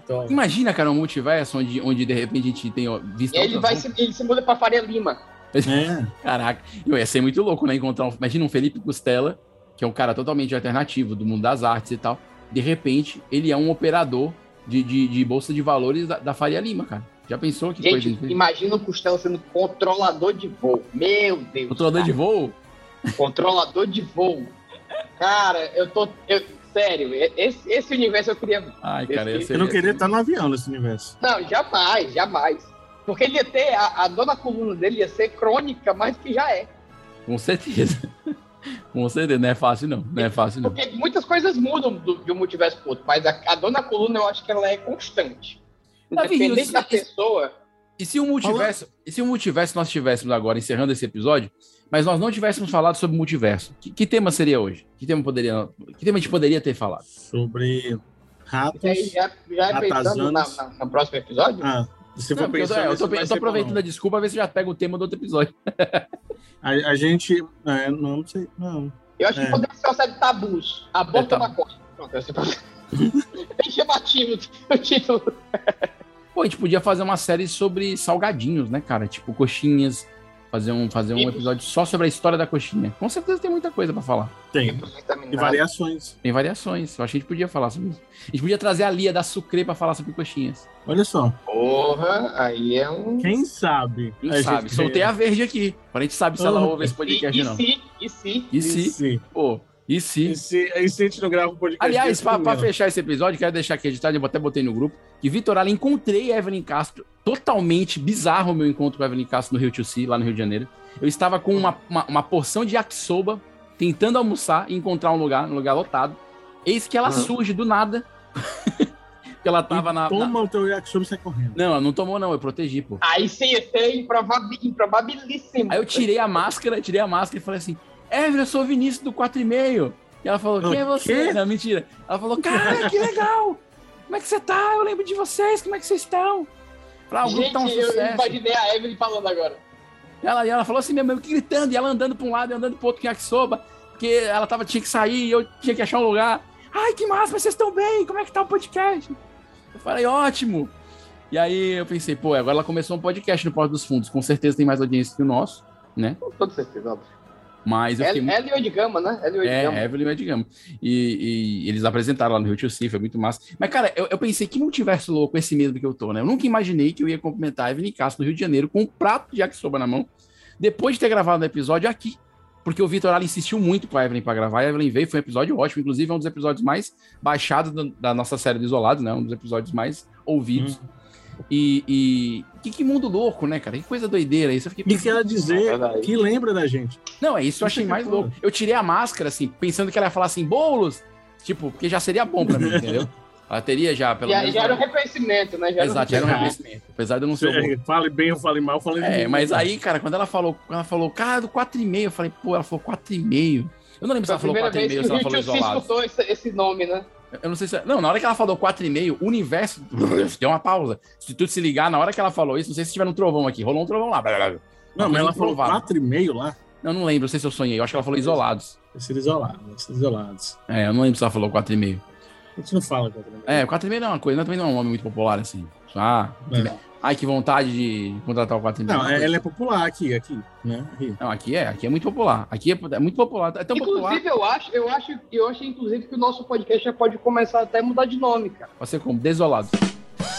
Paletó. Imagina, cara, um multiverso onde, onde de repente a gente tem ó, visto. E ele, vai se, ele se muda pra Faria Lima. É. [laughs] Caraca, eu ia ser muito louco, né? Encontrar um. Imagina um Felipe Costela, que é um cara totalmente alternativo do mundo das artes e tal. De repente, ele é um operador de, de, de bolsa de valores da, da Faria Lima, cara. Já pensou que coisa Gente, incrível? imagina o Costello sendo controlador de voo. Meu Deus. Controlador de voo? Controlador de voo. Cara, eu tô. eu- sério, esse, esse universo eu queria. Ai, cara, esse- Eu não queria estar no avião nesse universo. Não, jamais, jamais. Porque ele ia ter. A, a dona coluna dele ia ser crônica mais do que já é. Com certeza. [laughs] Com certeza, não é fácil, não. Não é fácil, não. Porque muitas coisas mudam do, de um multiverso pro outro, mas a, a dona coluna eu acho que ela é constante. Independente isso- da pessoa. E se o multiverso, e se o multiverso nós tivéssemos agora, encerrando esse episódio, mas nós não tivéssemos falado sobre multiverso, que, que tema seria hoje? Que tema poderia, que tema a gente poderia ter falado? Sobre ratos. E aí, já, já pensando na, no próximo episódio? Ah, se Não, for porque eu tô, pensando, é, eu bom, aproveitando não. a desculpa, ver se já pega o tema do outro episódio. [laughs] A, a gente. é, não, não sei. Não. Eu acho É. que poderia ser uma série de tabus. Aborto É, tá. na costa. Pronto, Bem chamativo o título. Pô, a gente podia fazer uma série sobre salgadinhos, né, cara? Tipo, coxinhas. Fazer um, fazer um episódio só sobre a história da coxinha. Com certeza tem muita coisa pra falar. Tem. E variações. Tem variações. Eu acho que a gente podia falar sobre isso. A gente podia trazer a Lia da Sucre pra falar sobre coxinhas. Olha só. Porra, aí é um. Quem sabe? Quem A sabe? gente- Soltei a verde aqui. A gente sabe se ela Ah, ouve esse podcast e, ou não. se, e se? E se? E se? Pô, e se? E se, e se a gente não grava um podcast? Aliás, primeiro? fechar esse episódio, quero deixar aqui editado, eu até botei no grupo, que Vitor Allen, encontrei Evelyn Castro, totalmente bizarro o meu encontro com Evelyn Castro no Rio Sea, lá no Rio de Janeiro. Eu estava com uma, uma, uma porção de yakisoba, tentando almoçar e encontrar um lugar, um lugar lotado. Eis que ela Ah. surge do nada. [laughs] Ela tava na, na- Toma o teu yakisoba e sai correndo. Não, ela não tomou não, eu protegi, pô. Aí sim ia ser improvabi- improbabilíssimo. Aí eu tirei a máscara, tirei a máscara e falei assim: Evelyn, eu sou o Vinícius do 4,5. E ela falou: Quem é você? quê? Não, mentira. Ela falou: Cara, que legal! Como é que você tá? Eu lembro de vocês, como é que vocês estão? Falei, ah, o Gente, tá um eu sucesso. imaginei a Evelyn falando agora. E ela, e ela falou assim mesmo, eu gritando, e ela andando pra um lado e andando pro outro com yakisoba, porque ela tava, tinha que sair e eu tinha que achar um lugar. Ai, que massa, mas vocês estão bem? Como é que tá o podcast? Eu falei, ótimo! E aí eu pensei, pô, agora ela começou um podcast no Porto dos Fundos, com certeza tem mais audiência que o nosso, né? Com toda certeza, óbvio. Mas eu fiquei. Hélio de Gama, né? Hélio de Gama. É, Evelyn Edgama. E, e eles apresentaram lá no Rio Tio foi muito massa. Mas, cara, eu, eu pensei que multiverso louco esse mesmo que eu tô, né? Eu nunca imaginei que eu ia cumprimentar a Evelyn Castro no Rio de Janeiro com um prato de yakisoba na mão, depois de ter gravado o episódio aqui. Porque o Vitor insistiu muito com a Evelyn pra gravar, a Evelyn veio, foi um episódio ótimo, inclusive é um dos episódios mais baixados da, da nossa série do Isolados, né? Um dos episódios mais ouvidos. E, e que, que mundo louco, né, cara? Que coisa doideira isso. Eu fiquei E quer dizer que lembra da gente. Não, é isso eu achei é mais foda. louco. Eu tirei a máscara, assim, pensando que ela ia falar assim, bolos, tipo, porque já seria bom pra mim, [laughs] entendeu? Ela teria já, pelo Já, menos. já era um reconhecimento, né? Já era um Exato, já era um reconhecimento. Apesar de eu não ser. É, Fale bem ou fale mal, fale É, bem. mas aí, cara, quando ela falou, quando ela falou, cara, do 4,5, eu falei, pô, ela falou 4,5. Eu não lembro se ela falou primeira 4,5 vez que ou se ela falou isolado. escutou esse, esse nome, né? Eu não sei se. Não, na hora que ela falou 4,5, o universo [laughs] deu uma pausa. Se tu se ligar, na hora que ela falou isso, não sei se tiver um trovão aqui. Rolou um trovão lá. Não, mas ela falou improvável. 4,5 lá. Eu não lembro, não sei se eu sonhei. Eu acho que ela falou isolados. Ser isolado, ser isolados. É, eu não lembro se ela falou 4,5. A gente não fala 4,5. É, 4,5 não é uma coisa, também não é um nome muito popular assim. Ah, É. ai, que vontade de contratar o 4,5. Não, ela é popular aqui, aqui, né? Aqui. Não, aqui é, aqui é muito popular. Aqui é, é muito popular. É tão popular. Inclusive, eu acho, eu acho, eu acho, inclusive, que o nosso podcast já pode começar até a mudar de nome, cara. Pode ser como? Desolados.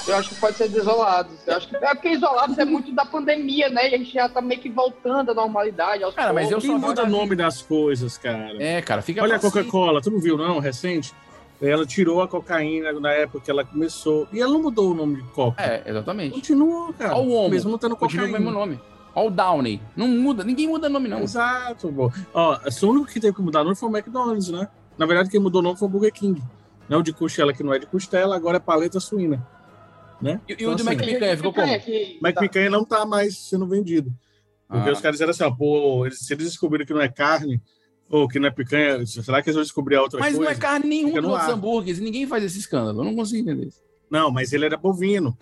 Eu acho que pode ser desolados. Eu acho que é porque isolados é muito da pandemia, né? E a gente já tá meio que voltando à normalidade. Aos Cara, mas eu poucos. só Quem muda o nome das coisas, cara? É, cara, fica Olha a Coca-Cola, tu não viu, não? Recente? Ela tirou a cocaína na época que ela começou. E ela não mudou o nome de Coca. É, exatamente. Continua, cara. Olha o Homo. Mesmo não tendo Continua o cocaína. mesmo nome. Olha o Downey. Não muda, ninguém muda nome, não. Exato, bom. Ó, o único que teve que mudar o nome foi o McDonald's, né? Na verdade, quem mudou o nome foi o Burger King. Não o de costela, que não é de costela, agora é paleta suína. Né? E, e o do Mac Picanha ficou como? Mac Picanha não tá mais sendo vendido. Porque Ah. os caras disseram assim, ó, pô, eles- se eles descobriram que não é carne, ou que não é picanha, será que eles vão descobrir a outra Mas coisa? não é carne nenhum Fica dos outros hambúrgueres. e Ninguém faz esse escândalo. Eu não consigo entender isso. Não, mas ele era bovino.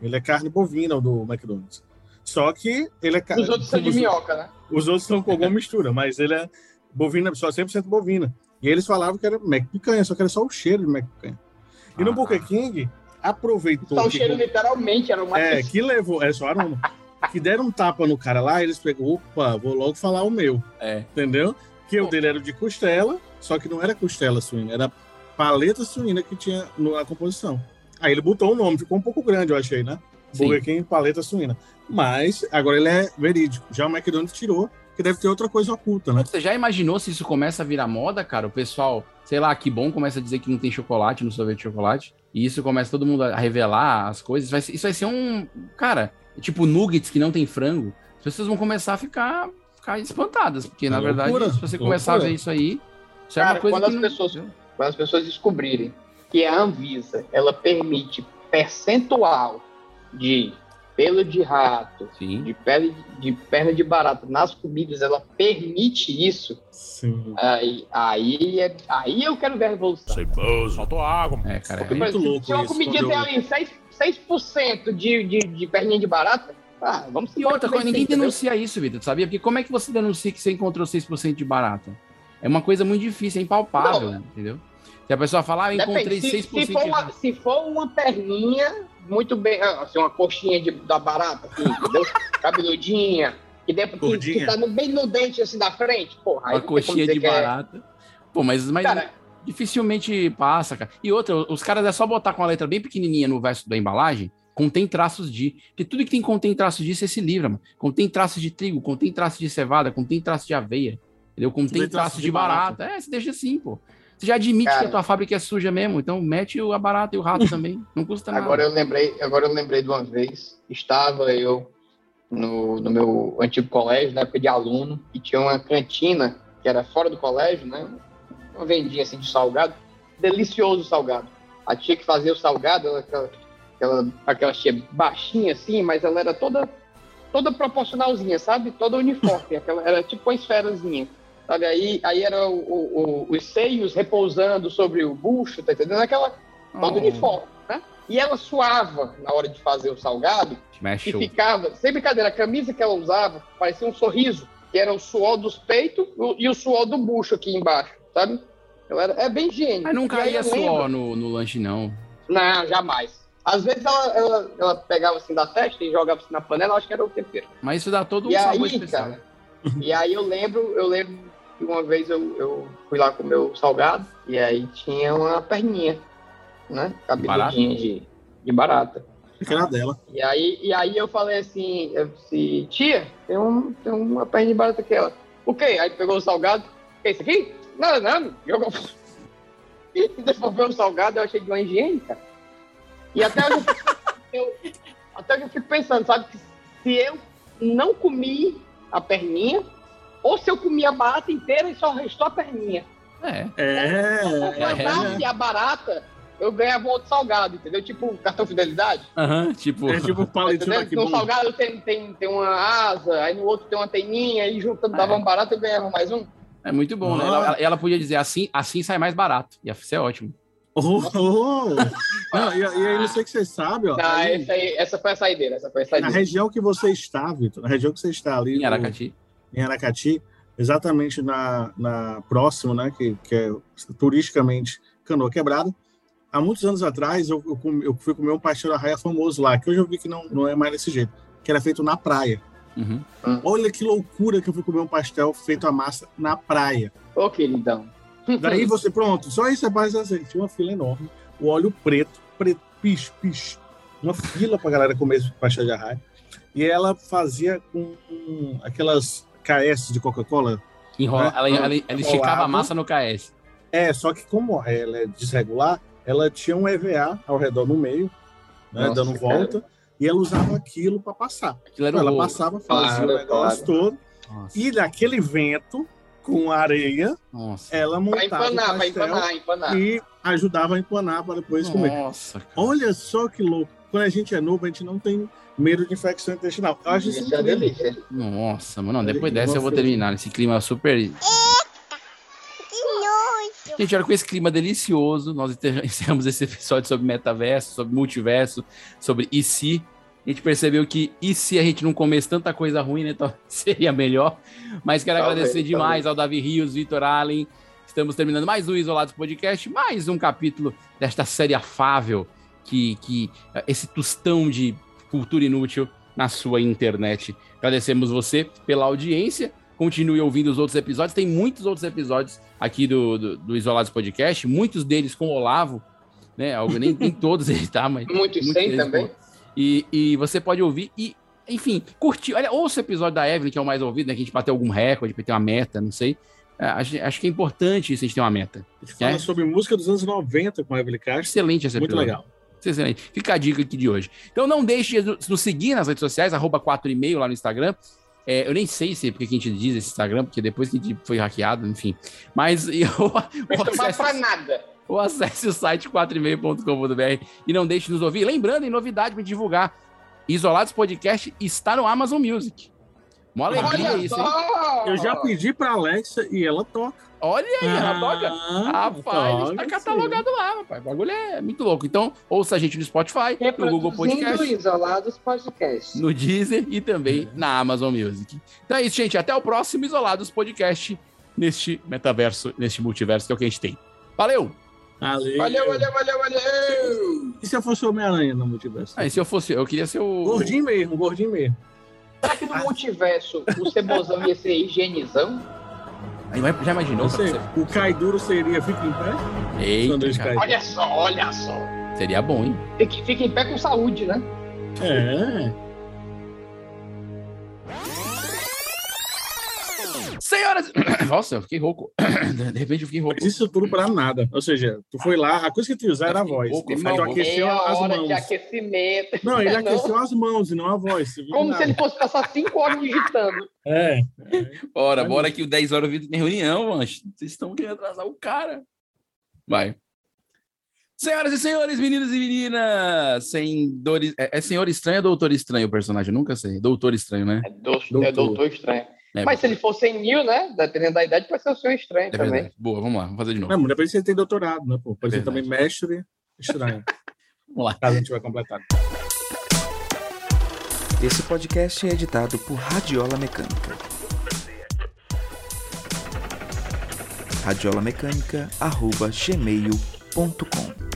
Ele é carne bovina, do McDonald's. Só que ele é carne. Os outros são de minhoca, né? Os outros são com alguma [laughs] mistura, mas ele é bovina, só 100% bovina. E eles falavam que era Mac picanha, só que era só o cheiro de Mac picanha. E no Burger King, aproveitou. Só o que- cheiro literalmente era uma É, que levou, é só aroma. que deram um tapa no cara lá, eles pegou, opa, vou logo falar o meu. É. Entendeu? Que o dele era de costela, só que não era costela suína, era paleta suína que tinha na composição. Aí ele botou o nome, ficou um pouco grande, eu achei, né? Burger King, paleta suína. Mas agora ele é verídico. Já o McDonald's tirou, que deve ter outra coisa oculta, né? Você já imaginou se isso começa a virar moda, cara? O pessoal, sei lá, que bom, começa a dizer que não tem chocolate no sorvete de chocolate. E isso começa todo mundo a revelar as coisas. Vai ser- isso vai ser um. Cara, tipo nuggets que não tem frango. As pessoas vão começar a ficar, ficar espantadas. Porque, na É verdade, loucura, se você começar a loucura. ver isso aí, isso é Cara, uma coisa quando que as, não- pessoas, quando as pessoas descobrirem que a Anvisa ela permite percentual de pelo de rato, de pele de perna de barata nas comidas, ela permite isso. Sim. Aí, aí, é, aí eu quero ver a revolução. Ceboso. Faltou água. É, cara, Porque, por exemplo, se uma comidinha tem ali 6%, 6 de, de, de perninha de barata, ah, vamos E outra coisa, ninguém denuncia isso, Vitor, sabia? Porque como é que você denuncia que você encontrou 6% de barata? É uma coisa muito difícil, é impalpável, entendeu? Se a pessoa falar, ah, eu encontrei Depende, se, 6% se, for de uma, se for uma perninha muito bem, ah, assim, uma coxinha de, da barata, assim, entendeu? [laughs] Cabeludinha, que, dê, que, que tá no- bem no dente assim da frente, porra. uma coxinha de é- barata. Pô, mas, mas dificilmente passa, cara. E outra, os caras é só botar com a letra bem pequenininha no verso da embalagem, contém traços de. Porque tudo que tem contém traços de, você se livra, mano. Contém traços de trigo, contém traços de cevada, contém traços de aveia. Entendeu? Contém é traço traços de de barata. barata. É, você deixa assim, pô. Você já admite Cara. que a tua fábrica é suja mesmo, então mete o- a barata e o rato [laughs] também. Não custa nada. Agora eu lembrei, agora eu lembrei de uma vez, estava eu no, no meu antigo colégio, na época de aluno, e tinha uma cantina que era fora do colégio, né? Uma vendinha assim de salgado, delicioso o salgado. A tia que fazia o salgado, ela, aquela, aquela, tia baixinha assim, mas ela era toda toda proporcionalzinha, sabe? Toda uniforme, [laughs] aquela, era tipo uma esferazinha. Sabe? Aí, aí era o, o- o- os seios repousando sobre o bucho, tá entendendo? Aquela todo Oh. uniforme, né? E ela suava na hora de fazer o salgado Smash e ficava, sem brincadeira, a camisa que ela usava parecia um sorriso, que era o suor dos peitos e o suor do bucho aqui embaixo, sabe? Ela era, é bem higiênico. Mas não aí caía lembro- suor no, no lanche, não. Não, jamais. Às vezes ela, ela, ela pegava assim da testa e jogava assim na panela, acho que era o tempero. Mas isso dá todo um E sabor aí, especial. cara, e aí eu lembro, eu lembro que uma vez eu, eu fui lá comer o salgado e aí tinha uma perninha, né? Cabeludinha de, de barata. Que era dela. E aí, e aí eu falei assim, eu disse, tia, tem, um, tem uma perninha de barata aqui. Ela, o quê? Aí pegou o salgado, o que isso aqui? Nada, não. Jogou. [laughs] E devolveu o salgado, eu achei de uma higiênica. E até hoje eu, [laughs] eu- até hoje eu fico pensando, sabe, que se eu não comi a perninha, ou se eu comi a barata inteira e só restou a perninha. É. É. Se eu comprasse a barata, eu ganhava outro salgado, entendeu? Tipo cartão fidelidade. Aham, tipo. É tipo palito de No salgado tem, tem, tem uma asa, aí no outro tem uma teninha, aí juntando dava um barato e ganhava mais um. É muito bom, né? Ela, ela podia dizer assim, assim sai mais barato. Ia ser ótimo. Oh, oh. Não, e, e aí, não sei que você sabe, ó. Não, aí, essa, aí, essa foi a saideira, essa foi a na saideira. região que você está, Vitor, na região que você está ali. Em Aracati. no- em Aracati, exatamente na, na próximo, né? Que, que é turisticamente Canoa Quebrada. Há muitos anos atrás, eu, eu, eu fui comer um pastel da raia famoso lá, que hoje eu vi que não, não é mais desse jeito, que era feito na praia. Uhum. Olha que loucura que eu fui comer um pastel feito a massa na praia. Ô, queridão. Daí você, pronto, só isso é base assim, tinha uma fila enorme, o óleo preto, preto, picho, picho, uma fila pra galera comer pastel de arraia. E ela fazia com aquelas KS de Coca-Cola. Enrola, né? ela, ela, ela esticava a massa no KS. É, só que como ela é desregular, ela tinha um EVA ao redor no meio, né, Nossa, dando cara. volta, e ela usava aquilo para passar. Aquilo era o ela rolo. passava, fazia Claro, o negócio todo, e daquele vento com areia, Nossa. ela Pra montava empanar, o pra pastel empanar, empanar. e ajudava a empanar para depois comer. Nossa, Olha só que louco. Quando a gente é novo, a gente não tem medo de infecção intestinal. Eu acho isso é delícia. Nossa, mano. não, depois dessa eu vou Nossa. terminar nesse clima super. Gente, olha, com esse clima delicioso, nós [laughs] encerramos esse episódio sobre metaverso, sobre multiverso, sobre e se. A gente percebeu que e se a gente não comesse tanta coisa ruim, né? [laughs] Então seria melhor. Mas quero Talvez, agradecer demais talvez. ao Davi Rios, Vitor Allen. Estamos terminando mais um Isolados Podcast, mais um capítulo desta série afável, que, que esse tostão de cultura inútil na sua internet. Agradecemos você pela audiência. Continue ouvindo os outros episódios. Tem muitos outros episódios aqui do, do, do Isolados Podcast, muitos deles com o Olavo, né? Algo- Nem, nem todos ele tá, mas. Muitos sem deles também. com- E, e você pode ouvir e, enfim, curtir. Olha, ouça o episódio da Evelyn, que é o mais ouvido, né? Que a gente bateu algum recorde, pra ter uma meta, não sei. É, acho, acho que é importante isso, a gente ter uma meta. A gente fala É? sobre música dos anos 90 com a Evelyn Castro. Excelente esse Muito episódio. legal. Excelente. Fica a dica aqui de hoje. Então não deixe de nos seguir nas redes sociais, arroba 4 e meio lá no Instagram. É, eu nem sei se porque que a gente diz esse Instagram, porque depois que a gente foi hackeado, enfim. Mas eu, Não vai pra nada. Ou acesse o site 4e-meio.com.br e não deixe de nos ouvir. Lembrando, em novidade para divulgar, Isolados Podcast está no Amazon Music. Uma alegria Olha isso, hein? Eu já pedi pra Alexa e ela toca. Olha aí, ela toca. Rapaz, toca tá catalogado lá, rapaz. O bagulho é muito louco. Então, ouça a gente no Spotify, no Google Podcast, Isolados Podcast. no Deezer e também na Amazon Music. Então é isso, gente. Até o próximo Isolados Podcast neste metaverso, neste multiverso que é o que a gente tem. Valeu! Valeu. Valeu, valeu, valeu, valeu! E se eu fosse o Homem-Aranha no multiverso? Aí, se eu fosse, eu queria ser o. Gordinho mesmo, gordinho mesmo. Será que no multiverso o Cebozão ia ser higienizão? Aí, já imaginou? Você, o Kaiduro seria Fica em Pé? Eita. Olha só, olha só. Seria bom, hein? Fica, fica em pé com saúde, né? É. Senhoras. [coughs] Nossa, eu fiquei rouco. [coughs] De repente eu fiquei rouco. Mas isso tudo pra nada. Ou seja, tu foi lá, a coisa que tu ia usar era a voz. fiquei tu pouco. aqueceu as mãos. de aquecimento. Não, ele [laughs] Não. aqueceu as mãos e não a voz. Como nada. se ele fosse passar cinco horas digitando. É. Bora, bora que o 10 horas Vitor tem reunião, mancho. Vocês estão querendo atrasar o cara. Vai. Senhoras e senhores, meninos e meninas, sem dores. É, é senhor estranho ou doutor estranho o personagem? Eu nunca sei. Doutor estranho, né? É, do- Doutor. é doutor estranho. É, Mas se ele for 100 mil, né? Dependendo da idade, pode ser o senhor estranho é também. verdade. Boa, vamos lá, vamos fazer de novo. Não, depois você tem doutorado, né? Pô? Pode ser Verdade. também mestre estranho. [laughs] Vamos lá. Caso a gente vai completar. Esse podcast é editado por Radiola Mecânica. radiolamecânica.gmail.com